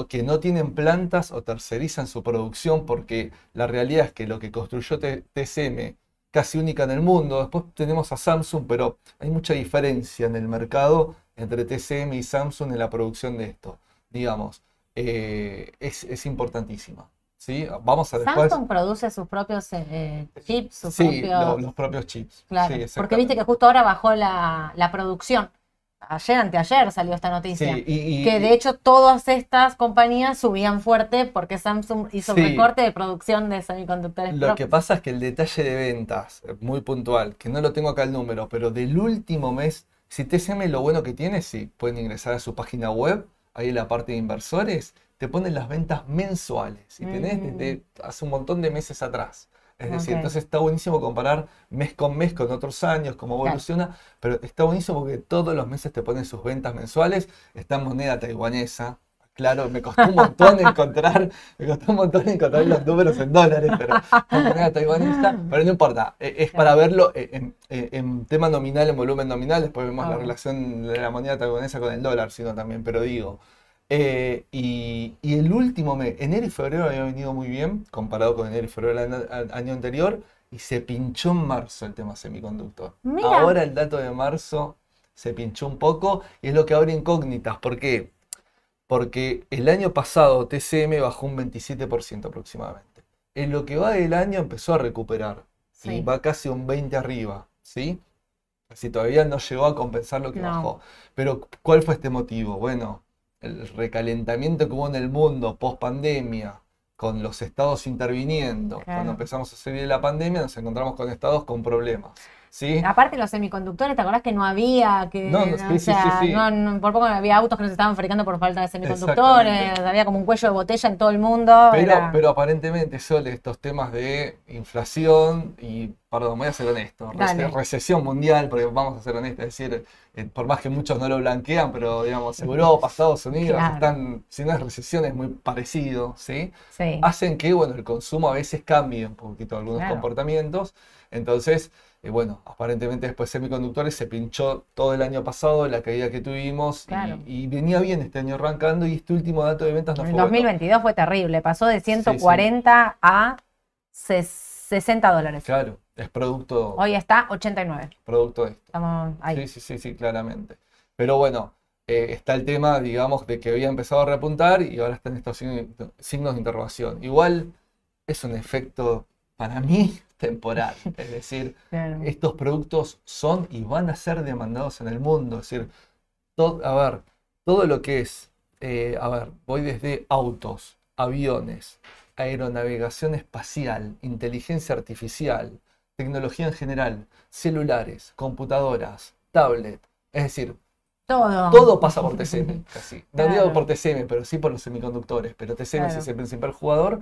Que no tienen plantas o tercerizan su producción porque la realidad es que lo que construyó T- TCM, casi única en el mundo, después tenemos a Samsung, pero hay mucha diferencia en el mercado entre TCM y Samsung en la producción de esto. Digamos, eh, es, es importantísima. ¿sí? Vamos a después... Samsung produce sus propios eh, chips, sus Sí, propios. lo- los propios chips. Claro, Sí, porque viste que justo ahora bajó la, la producción. Ayer, anteayer salió esta noticia. Sí, y- y- que de hecho todas estas compañías subían fuerte porque Samsung hizo un recorte de producción de semiconductores. Lo que pasa es que el detalle de ventas, eh, muy puntual, que no lo tengo acá el número, pero del último mes, si TCM lo bueno que tiene, sí, pueden ingresar a su página web, ahí en la parte de inversores, te ponen las ventas mensuales y tenés Mm. desde hace un montón de meses atrás. Es decir, entonces está buenísimo comparar mes con mes con otros años, cómo evoluciona, pero está buenísimo porque todos los meses te ponen sus ventas mensuales, está en moneda taiwanesa. Claro, me costó un montón [laughs] encontrar, me costó un montón encontrar los números en dólares, pero moneda taiwanesa, pero no importa, eh, es para verlo en, en- en tema nominal, en volumen nominal, después vemos la relación de la moneda taiwanesa con el dólar, sino también, pero digo, eh, y, y el último mes, enero y febrero había venido muy bien, comparado con enero y febrero del año, anterior, y se pinchó en marzo el tema semiconductor. Mira. Ahora el dato de marzo se pinchó un poco y es lo que abre incógnitas. ¿Por qué? Porque el año pasado TCM bajó un 27% aproximadamente. En lo que va del año empezó a recuperar y va casi un 20 arriba, ¿sí? Así todavía no llegó a compensar lo que No. bajó. Pero ¿cuál fue este motivo? Bueno, el recalentamiento que hubo en el mundo post pandemia, con los estados interviniendo. Claro. Cuando empezamos a salir de la pandemia nos encontramos con estados con problemas, ¿sí? Aparte los semiconductores, ¿te acordás que no había? Que, No, no, o sí, sí, sea, sí, sí. no- no- por poco había autos que no se estaban fabricando por falta de semiconductores, había como un cuello de botella en todo el mundo. Pero, era- pero aparentemente, Sole, estos temas de inflación y, perdón, voy a ser honesto, recesión mundial, porque vamos a ser honestos, es decir, eh, por más que muchos no lo blanquean, pero digamos, Europa, [laughs] Estados Unidos, Claro. están, si no es recesión, es muy parecido, ¿sí? sí. Hacen que, bueno, el consumo a veces cambie un poquito algunos Claro. comportamientos. Entonces, eh, bueno, aparentemente después semiconductores se pinchó todo el año pasado, la caída que tuvimos, y- Claro. y, venía bien este año arrancando, y este último dato de ventas no el fue bueno. 2022 fue terrible, pasó de 140 a ses- 60 dólares. Claro, es producto, Hoy está 89. producto de esto. Estamos ahí. Sí, sí, sí, sí, claramente. Pero bueno, eh, está el tema, digamos, de que había empezado a repuntar y ahora están estos signos de interrogación. Igual es un efecto, para mí, temporal. Es decir, Claro. estos productos son y van a ser demandados en el mundo. Es decir, todo, a ver, todo lo que es, eh, a ver, voy desde autos, aviones, aeronavegación espacial, inteligencia artificial, tecnología en general, celulares, computadoras, tablet. Es decir, Todo. todo pasa por TCM, [laughs] casi. No digo Claro. por TCM, pero sí por los semiconductores. Pero TCM Claro. es el principal jugador.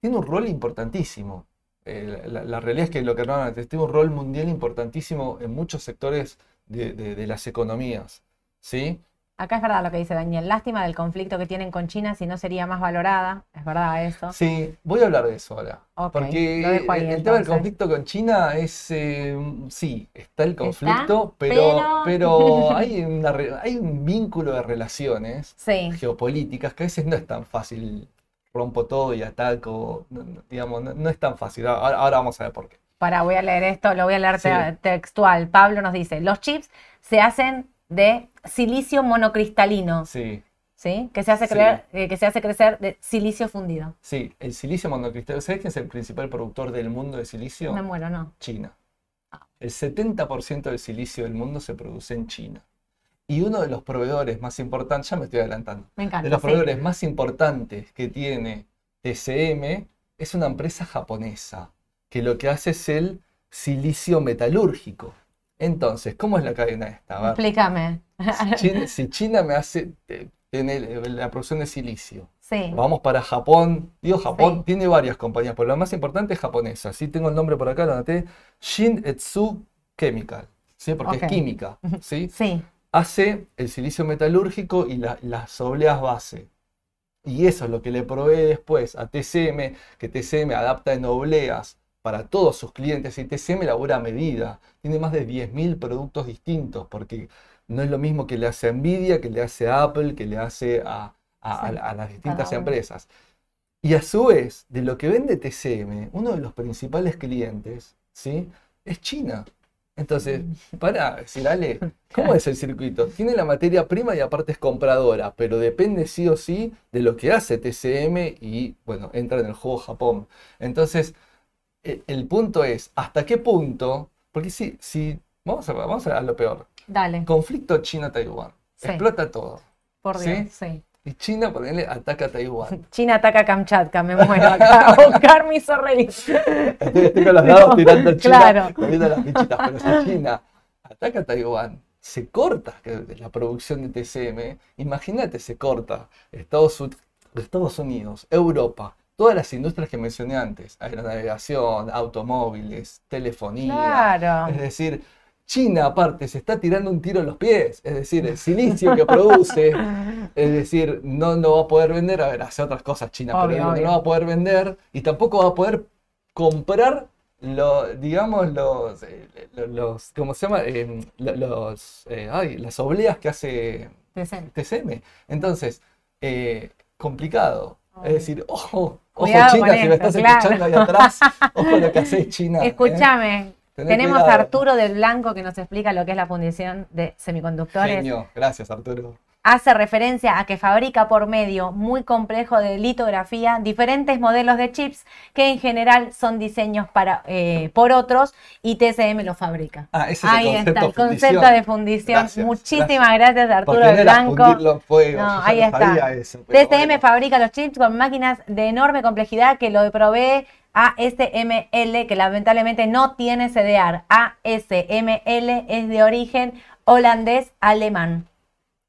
Tiene un rol importantísimo. Eh, la, la realidad es que lo que antes, tiene un rol mundial importantísimo en muchos sectores de, de- de las economías. ¿Sí? Acá es verdad lo que dice Daniel. Lástima del conflicto que tienen con China, si no sería más valorada. Es verdad eso. Sí, voy a hablar de eso ahora. Porque ahí, el, el tema del conflicto con China es, eh, sí, está el Está, conflicto, pero, pero- pero [laughs] hay, una re- hay un vínculo de relaciones Sí. geopolíticas que a veces no es tan fácil, rompo todo y ataco, no- no, digamos, no, no es tan fácil. Ahora, ahora vamos a ver por qué. Para, voy a leer esto, lo voy a leer Sí. textual. Pablo nos dice, los chips se hacen de silicio monocristalino, Sí, ¿sí? Que se hace, Sí. creer, eh, que se hace crecer de silicio fundido. sí, el silicio monocristal, ¿sabes quién es el principal productor del mundo de silicio? Me muero, ¿no? China. El 70% del silicio del mundo se produce en China. Y uno de los proveedores más importantes, ya me estoy adelantando, Me encanta. de los sí. proveedores más importantes que tiene TCM es una empresa japonesa que lo que hace es el silicio metalúrgico. Entonces, ¿cómo es la cadena esta? Explícame. si China, si China me hace, eh, la producción de silicio, Sí. vamos para Japón, digo Japón, Sí. tiene varias compañías, pero la más importante es japonesa, sí tengo el nombre por acá, lo anoté, Shin Etsu Chemical, ¿sí? porque es química, ¿sí? Sí. Hace el silicio metalúrgico y la- las obleas base. Y eso es lo que le provee después a TCM, que TCM adapta en obleas para todos sus clientes y TCM elabora a medida. Tiene más de 10.000 productos distintos, porque no es lo mismo que le hace a Nvidia, que le hace a Apple, que le hace a, a- a- Sí, a las distintas empresas. Y a su vez, de lo que vende TCM, uno de los principales clientes, ¿sí? Es China. Entonces, para decir, Ale, ¿cómo es el circuito? Tiene la materia prima y aparte es compradora, pero depende sí o sí de lo que hace TCM y, bueno, entra en el juego Japón. Entonces, e- el punto es, ¿hasta qué punto? Porque si, si vamos a, vamos a lo peor. Dale. Conflicto China-Taiwán. Sí. Explota todo. Por ¿Sí? Dios. Sí. Y China, ponele, ataca a Taiwán. [laughs] China ataca a Kamchatka, me muero acá. [laughs] [laughs] Oscar me hizo reír. Estoy, estoy con los dados tirando a China, Claro. moviendo las fichitas, pero si China ataca a Taiwán, se corta la producción de TCM, imagínate, se corta Estados, Estados Unidos, Europa, todas las industrias que mencioné antes, aeronavegación, automóviles, telefonía. Claro. Es decir, China aparte se está tirando un tiro en los pies, es decir, el silicio que [laughs] produce, es decir, no, no va a poder vender, a ver, hace otras cosas China, Obvio, pero obvio. no va a poder vender y tampoco va a poder comprar lo, digamos, los, eh, los, ¿cómo se llama? Eh, lo- los, eh, ay, las obleas que hace Decente. TCM. Entonces, eh, complicado. Obvio. Es decir, ojo, ojo Cuidado China, si me esto, estás claro. escuchando ahí atrás, ojo lo que haces [laughs] China. ¿eh? Escúchame, Tenemos a. Arturo del Blanco que nos explica lo que es la fundición de semiconductores. Genio, gracias Arturo. hace referencia a que fabrica por medio muy complejo de litografía diferentes modelos de chips que en general son diseños para, eh, por otros y TCM los fabrica. Ah, ese es Ahí el concepto está, el concepto de fundición. Gracias, Muchísimas gracias, Arturo Porque no del Blanco. fuegos, No, ahí está. eso, TCM bueno. fabrica los chips con máquinas de enorme complejidad que lo provee ASML, que lamentablemente no tiene CDR. ASML es de origen holandés-alemán.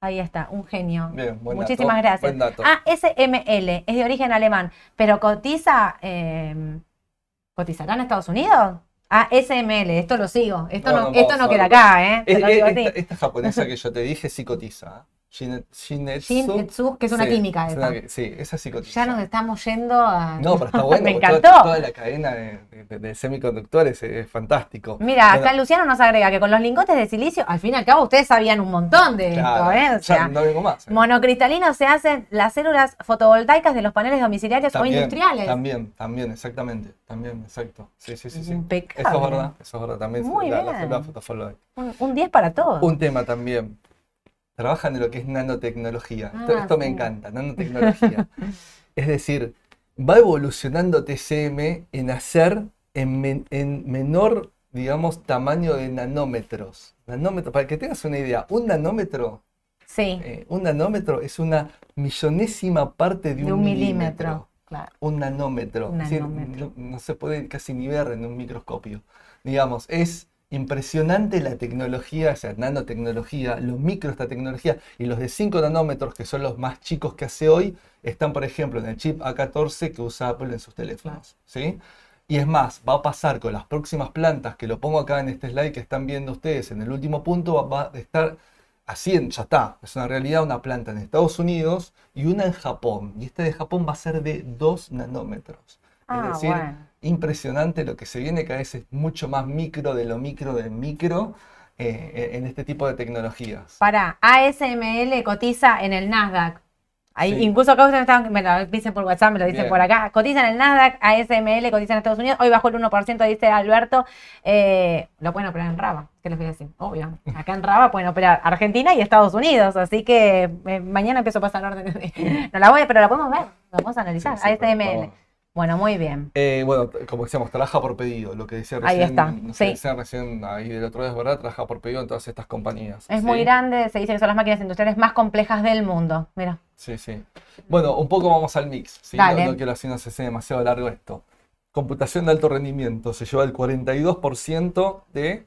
Ahí está, un genio. Bien, buen Muchísimas dato, gracias. buen dato. ASML es de origen alemán, pero cotiza, eh, ¿cotizará en Estados Unidos? ASML, esto lo sigo. Esto no, esto no queda acá, ¿eh? Es- es- esta, esta japonesa que yo te dije sí cotiza. Shin- Shinetsu. Shin-Etsu, que es una Sí, química es una sí, esa. Ya nos estamos yendo a... No, pero está [laughs] bueno. Me toda- encantó. Toda, la cadena de, de- de semiconductores es, es fantástico. Mira, Bueno, acá Luciano nos agrega que con los lingotes de silicio, al fin y al cabo, ustedes sabían un montón de claro, esto, ¿eh? O ya no vengo más. ¿eh? monocristalinos se hacen las células fotovoltaicas de los paneles domiciliarios o industriales. También, también, exactamente. También, exacto. Sí, sí, sí. sí. Impecable. Eso es verdad, eso es verdad. También Muy la, la bien. célula fotovoltaica. Un, un 10 para todos. Un tema también. Trabajan en lo que es nanotecnología. Esto, Ah, esto me sí. encanta, [laughs] nanotecnología. es decir, va evolucionando TCM en hacer en, men- en menor, digamos, tamaño de nanómetros. Nanómetro, para que tengas una idea, un nanómetro, Sí, eh, un nanómetro es una millonésima parte de un, de un milímetro. milímetro. Claro. Un nanómetro. Un Es decir, nanómetro. no, no se puede casi ni ver en un microscopio. Digamos, es impresionante la tecnología, o sea, nanotecnología, lo micro esta tecnología, y los de 5 nanómetros, que son los más chicos que hace hoy, están, por ejemplo, en el chip A14 que usa Apple en sus teléfonos. ¿sí? Y es más, va a pasar con las próximas plantas, que lo pongo acá en este slide que están viendo ustedes, en el último punto va, a estar haciendo, ya está, es una realidad, una planta en Estados Unidos y una en Japón. Y esta de Japón va a ser de 2 nanómetros. Ah, es decir, bueno. Impresionante lo que se viene, cada vez es mucho más micro de lo micro del micro eh, en este tipo de tecnologías. Para ASML cotiza en el Nasdaq. Ahí, Sí. Incluso acá ustedes están- me lo dicen por WhatsApp, me lo dicen Bien. por acá. Cotiza en el Nasdaq, ASML cotiza en Estados Unidos. Hoy bajó el 1%, dice Alberto. Eh, lo pueden operar en Raba. ¿Qué les voy a decir? Obvio. Acá en Raba pueden operar Argentina y Estados Unidos. Así que eh, mañana empiezo a pasar de- [laughs] No la voy, pero la podemos ver. La podemos analizar. Sí, sí, por ASML. Bueno, muy bien. Eh, bueno, como decíamos, trabaja por pedido, lo que decía Ahí recién, está, no sé, sí. decía recién ahí del otro día, verdad, trabaja por pedido en todas estas compañías. Es ¿sí? muy grande. Se dice que son las máquinas industriales más complejas del mundo. Mira. Sí, sí. Bueno, un poco vamos al mix, Dale. No, quiero así no se hace demasiado largo esto. Computación de alto rendimiento se lleva el 42% de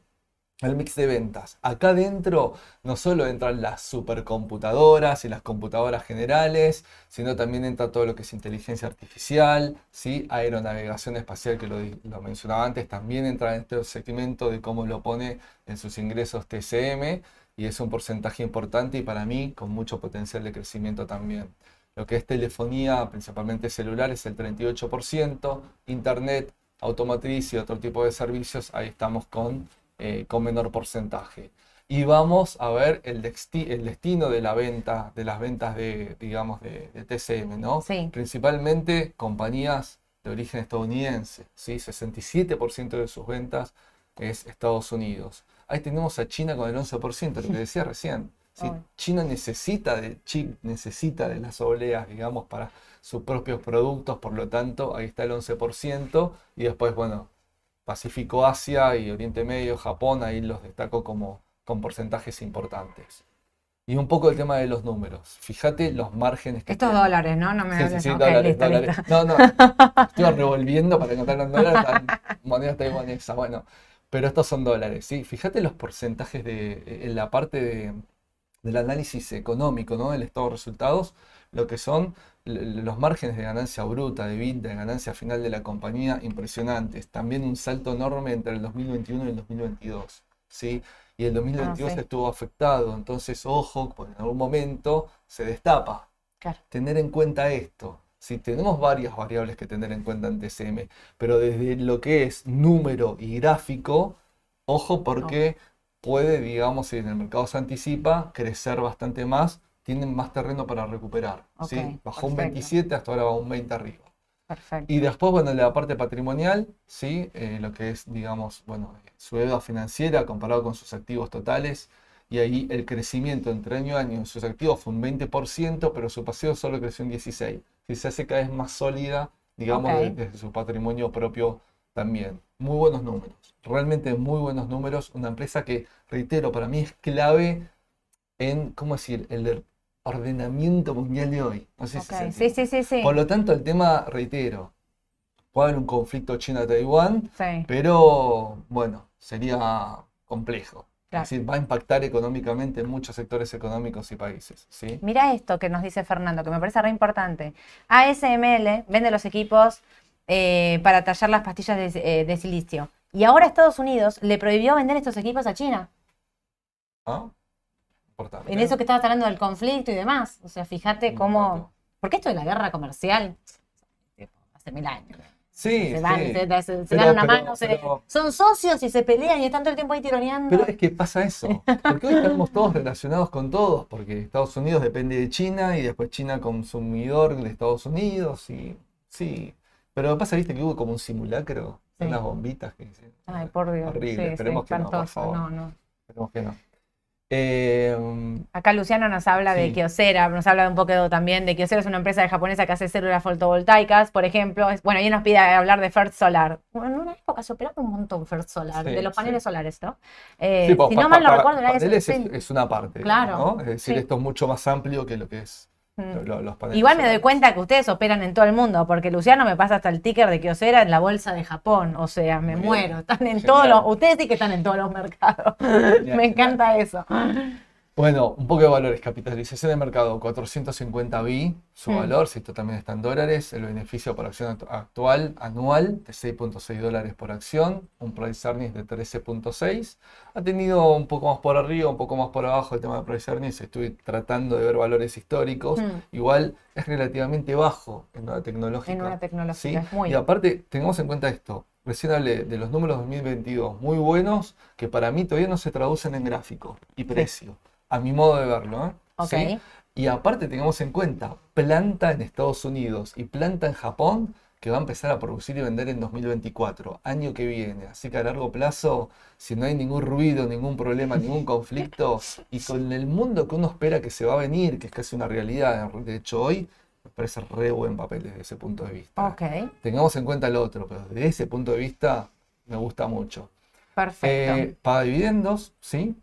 el mix de ventas. Acá dentro no solo entran las supercomputadoras y las computadoras generales, sino también entra todo lo que es inteligencia artificial, ¿sí? aeronavegación espacial, que lo, lo mencionaba antes, también entra en este segmento de cómo lo pone en sus ingresos TCM y es un porcentaje importante y para mí con mucho potencial de crecimiento también. Lo que es telefonía, principalmente celular, es el 38%, internet, automotriz y otro tipo de servicios, ahí estamos con, eh, con menor porcentaje. Y vamos a ver el, desti- el destino de la venta, de las ventas de, digamos, de, de TCM, ¿no? Sí. Principalmente compañías de origen estadounidense, ¿sí? 67% de sus ventas es Estados Unidos. Ahí tenemos a China con el 11%, lo que [laughs] decía recién. ¿sí? China necesita de chip, necesita de las obleas, digamos, para sus propios productos, por lo tanto, ahí está el 11%, y después, bueno, Pacífico, Asia y Oriente Medio, Japón, ahí los destaco como con porcentajes importantes. Y un poco el tema de los números. Fíjate los márgenes que Estos tienen. dólares, ¿no? No me Sí, sí, hables. sí, Ok, dólares, listo, dólares. listo. No, no, estoy revolviendo para encontrar en dólares, están moneda taiwanesa, bueno, pero estos son dólares, ¿sí? Fíjate los porcentajes de, en la parte de, del análisis económico, ¿no? del estado de resultados, lo que son los márgenes de ganancia bruta, de vida, de ganancia final de la compañía, impresionantes. También un salto enorme entre el 2021 y el 2022. ¿sí? Y el 2022 ah, estuvo afectado, entonces ojo, porque en algún momento se destapa. Tener en cuenta esto. Si tenemos varias variables que tener en cuenta en TCM, pero desde lo que es número y gráfico, ojo porque puede, digamos, si en el mercado se anticipa, crecer bastante más, tienen más terreno para recuperar. ¿sí? Bajó un 27, hasta ahora va un 20 arriba. Perfecto. Y después, bueno, la parte patrimonial, ¿sí? Eh, lo que es, digamos, bueno, su deuda financiera comparado con sus activos totales. Y ahí el crecimiento entre año y año en sus activos fue un 20%, pero su pasivo solo creció un 16%. Si se hace cada vez más sólida, digamos, desde su patrimonio propio también. Muy buenos números, realmente muy buenos números. Una empresa que, reitero, para mí es clave en, ¿cómo decir?, el ordenamiento mundial de hoy. No sé sí, sí, sí, sí. Por lo tanto, el tema, reitero, puede haber un conflicto China-Taiwán, pero bueno, sería complejo. Es decir, va a impactar económicamente en muchos sectores económicos y países. ¿sí? Mira esto que nos dice Fernando, que me parece re importante. ASML vende los equipos eh, para tallar las pastillas de, eh, silicio. Y ahora Estados Unidos le prohibió vender estos equipos a China. ¿Ah? En eso que estabas hablando del conflicto y demás. O sea, fíjate cómo. Porque esto de la guerra comercial hace mil años. Sí, se dan, Se, dan una mano, son socios y se pelean y están todo el tiempo ahí tironeando. Pero es que pasa eso, [laughs] porque hoy estamos todos relacionados con todos, porque Estados Unidos depende de China y después China consumidor de Estados Unidos y sí. Pero pasa, viste, que hubo como un simulacro, unas bombitas que Ay, por Dios. Horrible, esperemos que no, por favor. No, no. Esperemos que no. Eh, Acá Luciano nos habla de Kyocera, nos habla un poco también de Kyocera es una empresa japonesa que hace células fotovoltaicas, por ejemplo. bueno, ella nos pide hablar de First Solar. Bueno, en una época se operaba un montón First Solar, de los paneles solares, ¿no? Eh, si no mal lo recuerdo, era es, es, una parte. Claro. Es decir, esto es mucho más amplio que lo que es Mm. Igual me doy cuenta que ustedes operan en todo el mundo, porque Luciano me pasa hasta el ticker de Kyocera en la bolsa de Japón. O sea, me muero. Están en todos los. Ustedes sí que están en todos los mercados. [laughs] [laughs] me encanta eso. Bueno, un poco de valores. Capitalización de mercado, 450 bi, su hmm. valor, si esto también está en dólares. El beneficio por acción actual anual de 6.6 dólares por acción. Un price earnings de 13.6. Ha tenido un poco más por arriba, un poco más por abajo el tema de price earnings. Estoy tratando de ver valores históricos. Hmm. Igual es relativamente bajo en una tecnológica. En una tecnología, muy. Y aparte, tengamos en cuenta esto. Recién hablé de los números 2022 muy buenos que para mí todavía no se traducen en gráfico y precio a mi modo de verlo. ¿eh? Y aparte tengamos en cuenta, planta en Estados Unidos y planta en Japón que va a empezar a producir y vender en 2024, año que viene. Así que a largo plazo, si no hay ningún ruido, ningún problema, ningún conflicto, y con el mundo que uno espera que se va a venir, que es casi una realidad, de hecho hoy, me parece re buen papel desde ese punto de vista. Tengamos en cuenta el otro, pero desde ese punto de vista me gusta mucho. Perfecto. Eh, para dividendos, ¿sí?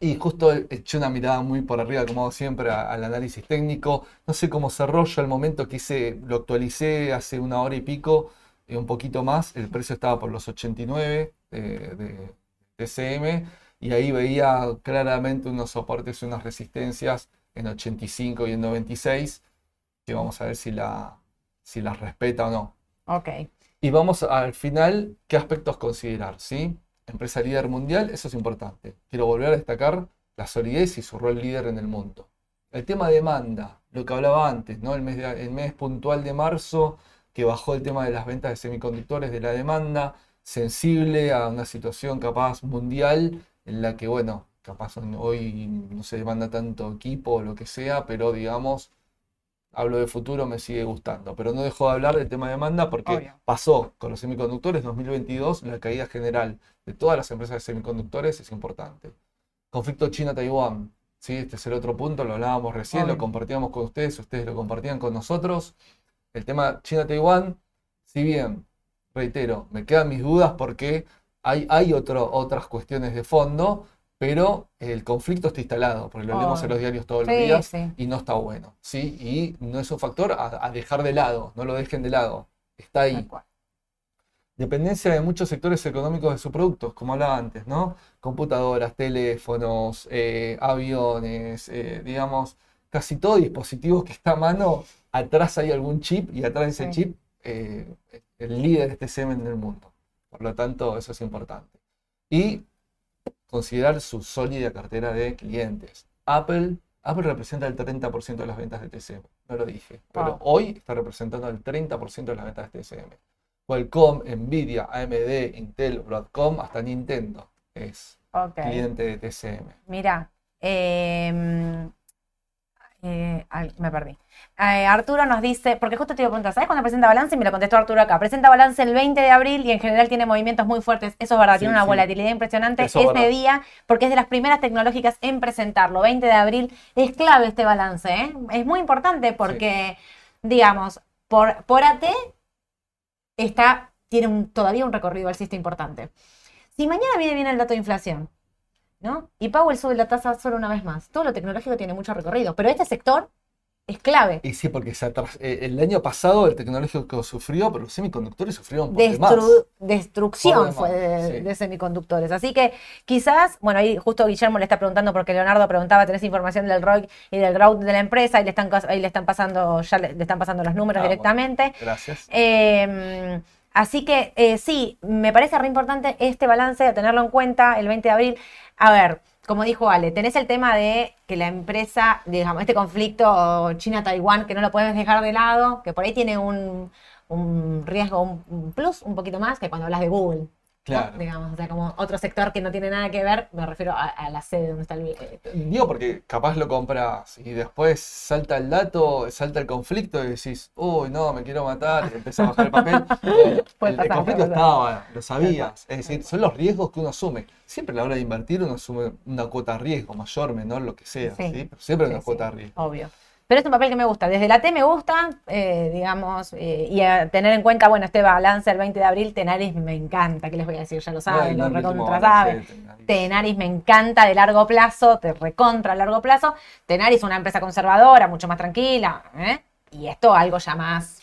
Y justo eché una mirada muy por arriba, como siempre, al análisis técnico. No sé cómo cerró yo al momento que hice, lo actualicé hace una hora y pico, y un poquito más. El precio estaba por los 89 de, TCM y ahí veía claramente unos soportes y unas resistencias en 85 y en 96, que vamos a ver si, la, si las respeta o no. Ok. Y vamos al final, ¿qué aspectos considerar? ¿sí? Empresa líder mundial, eso es importante. Quiero volver a destacar la solidez y su rol líder en el mundo. El tema demanda, lo que hablaba antes, ¿no? el, mes el mes puntual de marzo, que bajó el tema de las ventas de semiconductores, de la demanda, sensible a una situación capaz mundial en la que, bueno, capaz hoy no se demanda tanto equipo o lo que sea, pero digamos, hablo de futuro, me sigue gustando. Pero no dejo de hablar del tema de demanda porque pasó con los semiconductores 2022, la caída general de todas las empresas de semiconductores es importante. Conflicto China-Taiwán. ¿sí? Este es el otro punto, lo hablábamos recién, lo compartíamos con ustedes, ustedes lo compartían con nosotros. El tema China-Taiwán, si bien, reitero, me quedan mis dudas porque hay, hay otras cuestiones de fondo, pero el conflicto está instalado, porque lo leemos en los diarios todos los días y no está bueno, ¿sí? Y no es un factor a, dejar de lado, no lo dejen de lado, está ahí. Dependencia de muchos sectores económicos de sus productos, como hablaba antes, ¿no? Computadoras, teléfonos, eh, aviones, eh, digamos, casi todo dispositivos que está a mano, atrás hay algún chip y atrás de ese chip eh, el líder de este en el mundo. Por lo tanto, eso es importante. Y considerar su sólida cartera de clientes. Apple, Apple representa el 30% de las ventas de TCM, no lo dije, pero hoy está representando el 30% de las ventas de TCM. Qualcomm, Nvidia, AMD, Intel, Broadcom, hasta Nintendo es cliente de TCM. Mira, em, eh, me perdí. Eh, Arturo nos dice, porque justo te iba a preguntar, ¿sabes cuándo presenta balance? Y me lo contestó Arturo acá. Presenta balance el 20 de abril y en general tiene movimientos muy fuertes. Eso es verdad, tiene una volatilidad impresionante ese día, porque es de las primeras tecnológicas en presentarlo. 20 de abril es clave este balance, ¿eh? Es muy importante porque, digamos, por, por AT está, tiene todavía un recorrido alcista importante. Si mañana viene bien el dato de inflación, ¿no? Y Powell sube la tasa solo una vez más. Todo lo tecnológico tiene mucho recorrido, pero este sector es clave. Y sí, porque eh, el año pasado el tecnológico sufrió, pero los semiconductores sufrieron por Destrucción fue de, semiconductores. Así que quizás, bueno, ahí justo Guillermo le está preguntando porque Leonardo preguntaba, ¿tenés información del ROI y del growth de la empresa? Y le están, ahí le están pasando, ya le, están pasando los números ah, directamente. gracias. Em, así que eh, sí, me parece re importante este balance, tenerlo en cuenta el 20 de abril. A ver, como dijo Ale, tenés el tema de que la empresa, digamos, este conflicto China-Taiwán, que no lo puedes dejar de lado, que por ahí tiene un, riesgo, un, plus un poquito más que cuando hablas de Google. Claro. Digamos, o sea, como otro sector que no tiene nada que ver, me refiero a, la sede donde está el... Eh, Digo, porque capaz lo compras y después salta el dato, salta el conflicto y decís, uy, no, me quiero matar, y empieza a bajar el papel. [laughs] el, conflicto estaba, lo sabías. Es decir, son los riesgos que uno asume. Siempre a la hora de invertir uno asume una cuota de riesgo, mayor, menor, lo que sea, ¿sí? Pero siempre una cuota de riesgo. Obvio. Pero es un papel que me gusta. Desde la T me gusta, eh, digamos, eh, y a tener en cuenta, bueno, este balance el 20 de abril, Tenaris me encanta, ¿qué les voy a decir? Ya lo saben, lo recontra saben. Tenaris me encanta de largo plazo, te recontra a largo plazo. Tenaris es una empresa conservadora, mucho más tranquila, ¿eh? Y esto algo ya más,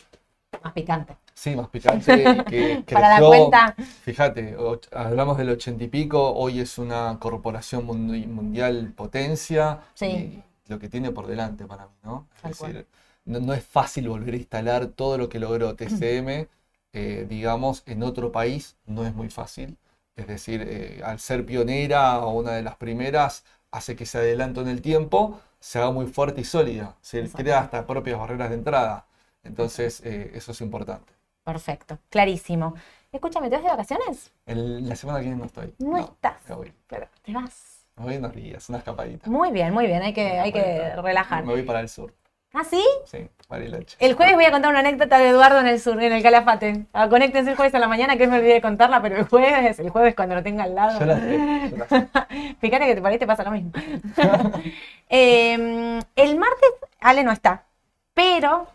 más picante. Sí, más picante. [laughs] Que Para la cuenta. Fíjate, hablamos del ochenta y pico, hoy es una corporación mundial potencia. Sí lo que tiene por delante para mí, ¿no? Es decir, no, es fácil volver a instalar todo lo que logró [clears throat] TCM, eh, digamos, en otro país, no es muy fácil. Es decir, eh, al ser pionera o una de las primeras, hace que se adelanto en el tiempo, se haga muy fuerte y sólida. Se crea hasta propias barreras de entrada. Entonces, eh, eso es importante. Perfecto, clarísimo. Escúchame, ¿te vas de vacaciones? la semana que viene no estoy. No, estás. Pero te vas. Voy unos días, una escapadita. Muy bien, muy bien, hay que, hay que relajar. Me voy para el sur. ¿Ah, sí? Sí, Bariloche. El jueves voy a contar una anécdota de Eduardo en el sur, en el Calafate. Ah, conéctense el jueves a la mañana, que me olvidé de contarla, pero el jueves, el jueves cuando lo tenga al lado. Yo la sé, [laughs] Fíjate que te parece pasa lo mismo. [laughs] Em, el martes Ale no está, pero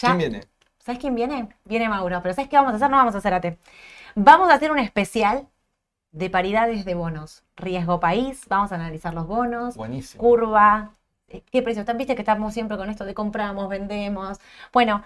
ya... ¿Quién viene? ¿Sabes quién viene? Viene Mauro, pero ¿sabes qué vamos a hacer? No vamos a hacer AT. Vamos a hacer un especial de paridades de bonos. Riesgo país, vamos a analizar los bonos. Buenísimo. Curva, eh, qué precios. Viste que estamos siempre con esto de compramos, vendemos. Bueno,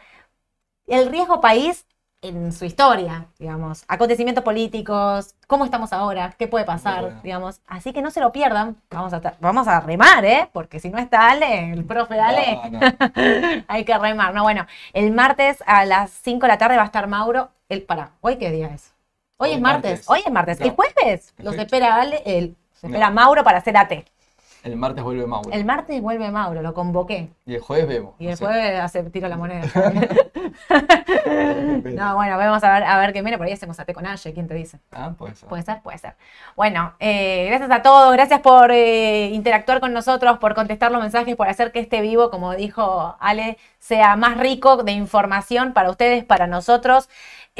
el riesgo país en su historia, digamos, acontecimientos políticos, cómo estamos ahora, qué puede pasar, digamos. Así que no se lo pierdan, vamos a, vamos a remar, ¿eh? Porque si no está Ale, el profe Ale, [laughs] hay que remar. No, bueno, el martes a las 5 de la tarde va a estar Mauro. El, para, ¿hoy qué día es? Hoy, es martes. Hoy es martes. ¿El jueves? Los espera Ale, el, se espera Mauro para hacer AT. El martes vuelve Mauro. El martes vuelve Mauro, lo convoqué. Y el jueves vemos. Y el jueves hace, tiro la moneda. [laughs] [laughs] no, bueno, vamos a ver, a ver qué viene. Por ahí hacemos AT con Aye, ¿quién te dice? Ah, puede ser. Puede ser, puede ser. Bueno, eh, gracias a todos, gracias por eh, interactuar con nosotros, por contestar los mensajes, por hacer que este vivo, como dijo Ale, sea más rico de información para ustedes, para nosotros.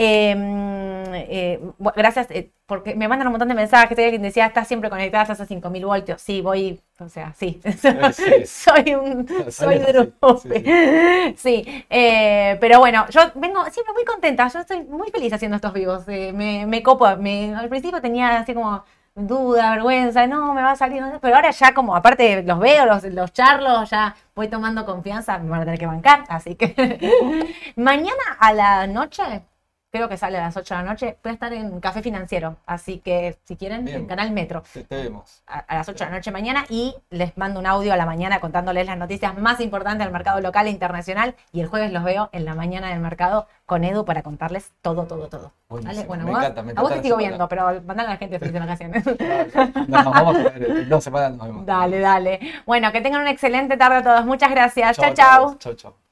Em, eh, gracias, eh, porque me mandan un montón de mensajes. Hay alguien decía, estás siempre conectada, estás a 5000 voltios. Sí, voy, o sea, sí. [laughs] soy un. Soy de [laughs] Sí, eh, pero bueno, yo vengo siempre muy contenta. Yo estoy muy feliz haciendo estos vivos. me, me copo. Me, al principio tenía así como duda, vergüenza, no, me va a salir, pero ahora ya como, aparte los veo, los, los charlos, ya voy tomando confianza, me van a tener que bancar, así que [laughs] mañana a la noche creo que sale a las 8 de la noche, a estar en Café Financiero, así que si quieren, en Canal Metro. Te, vemos. A, las 8 de la noche mañana y les mando un audio a la mañana contándoles las noticias más importantes del mercado local e internacional y el jueves los veo en la mañana del mercado con Edu para contarles todo, todo, todo. ¿Vale? Bueno, me encanta, me a vos te sigo viendo, pero mandale a la gente feliz de vacaciones. Nos vamos a ver dos semanas. Nos vemos. Dale, dale. Bueno, que tengan una excelente tarde a todos. Muchas gracias. Chao, chao. Chao, chao.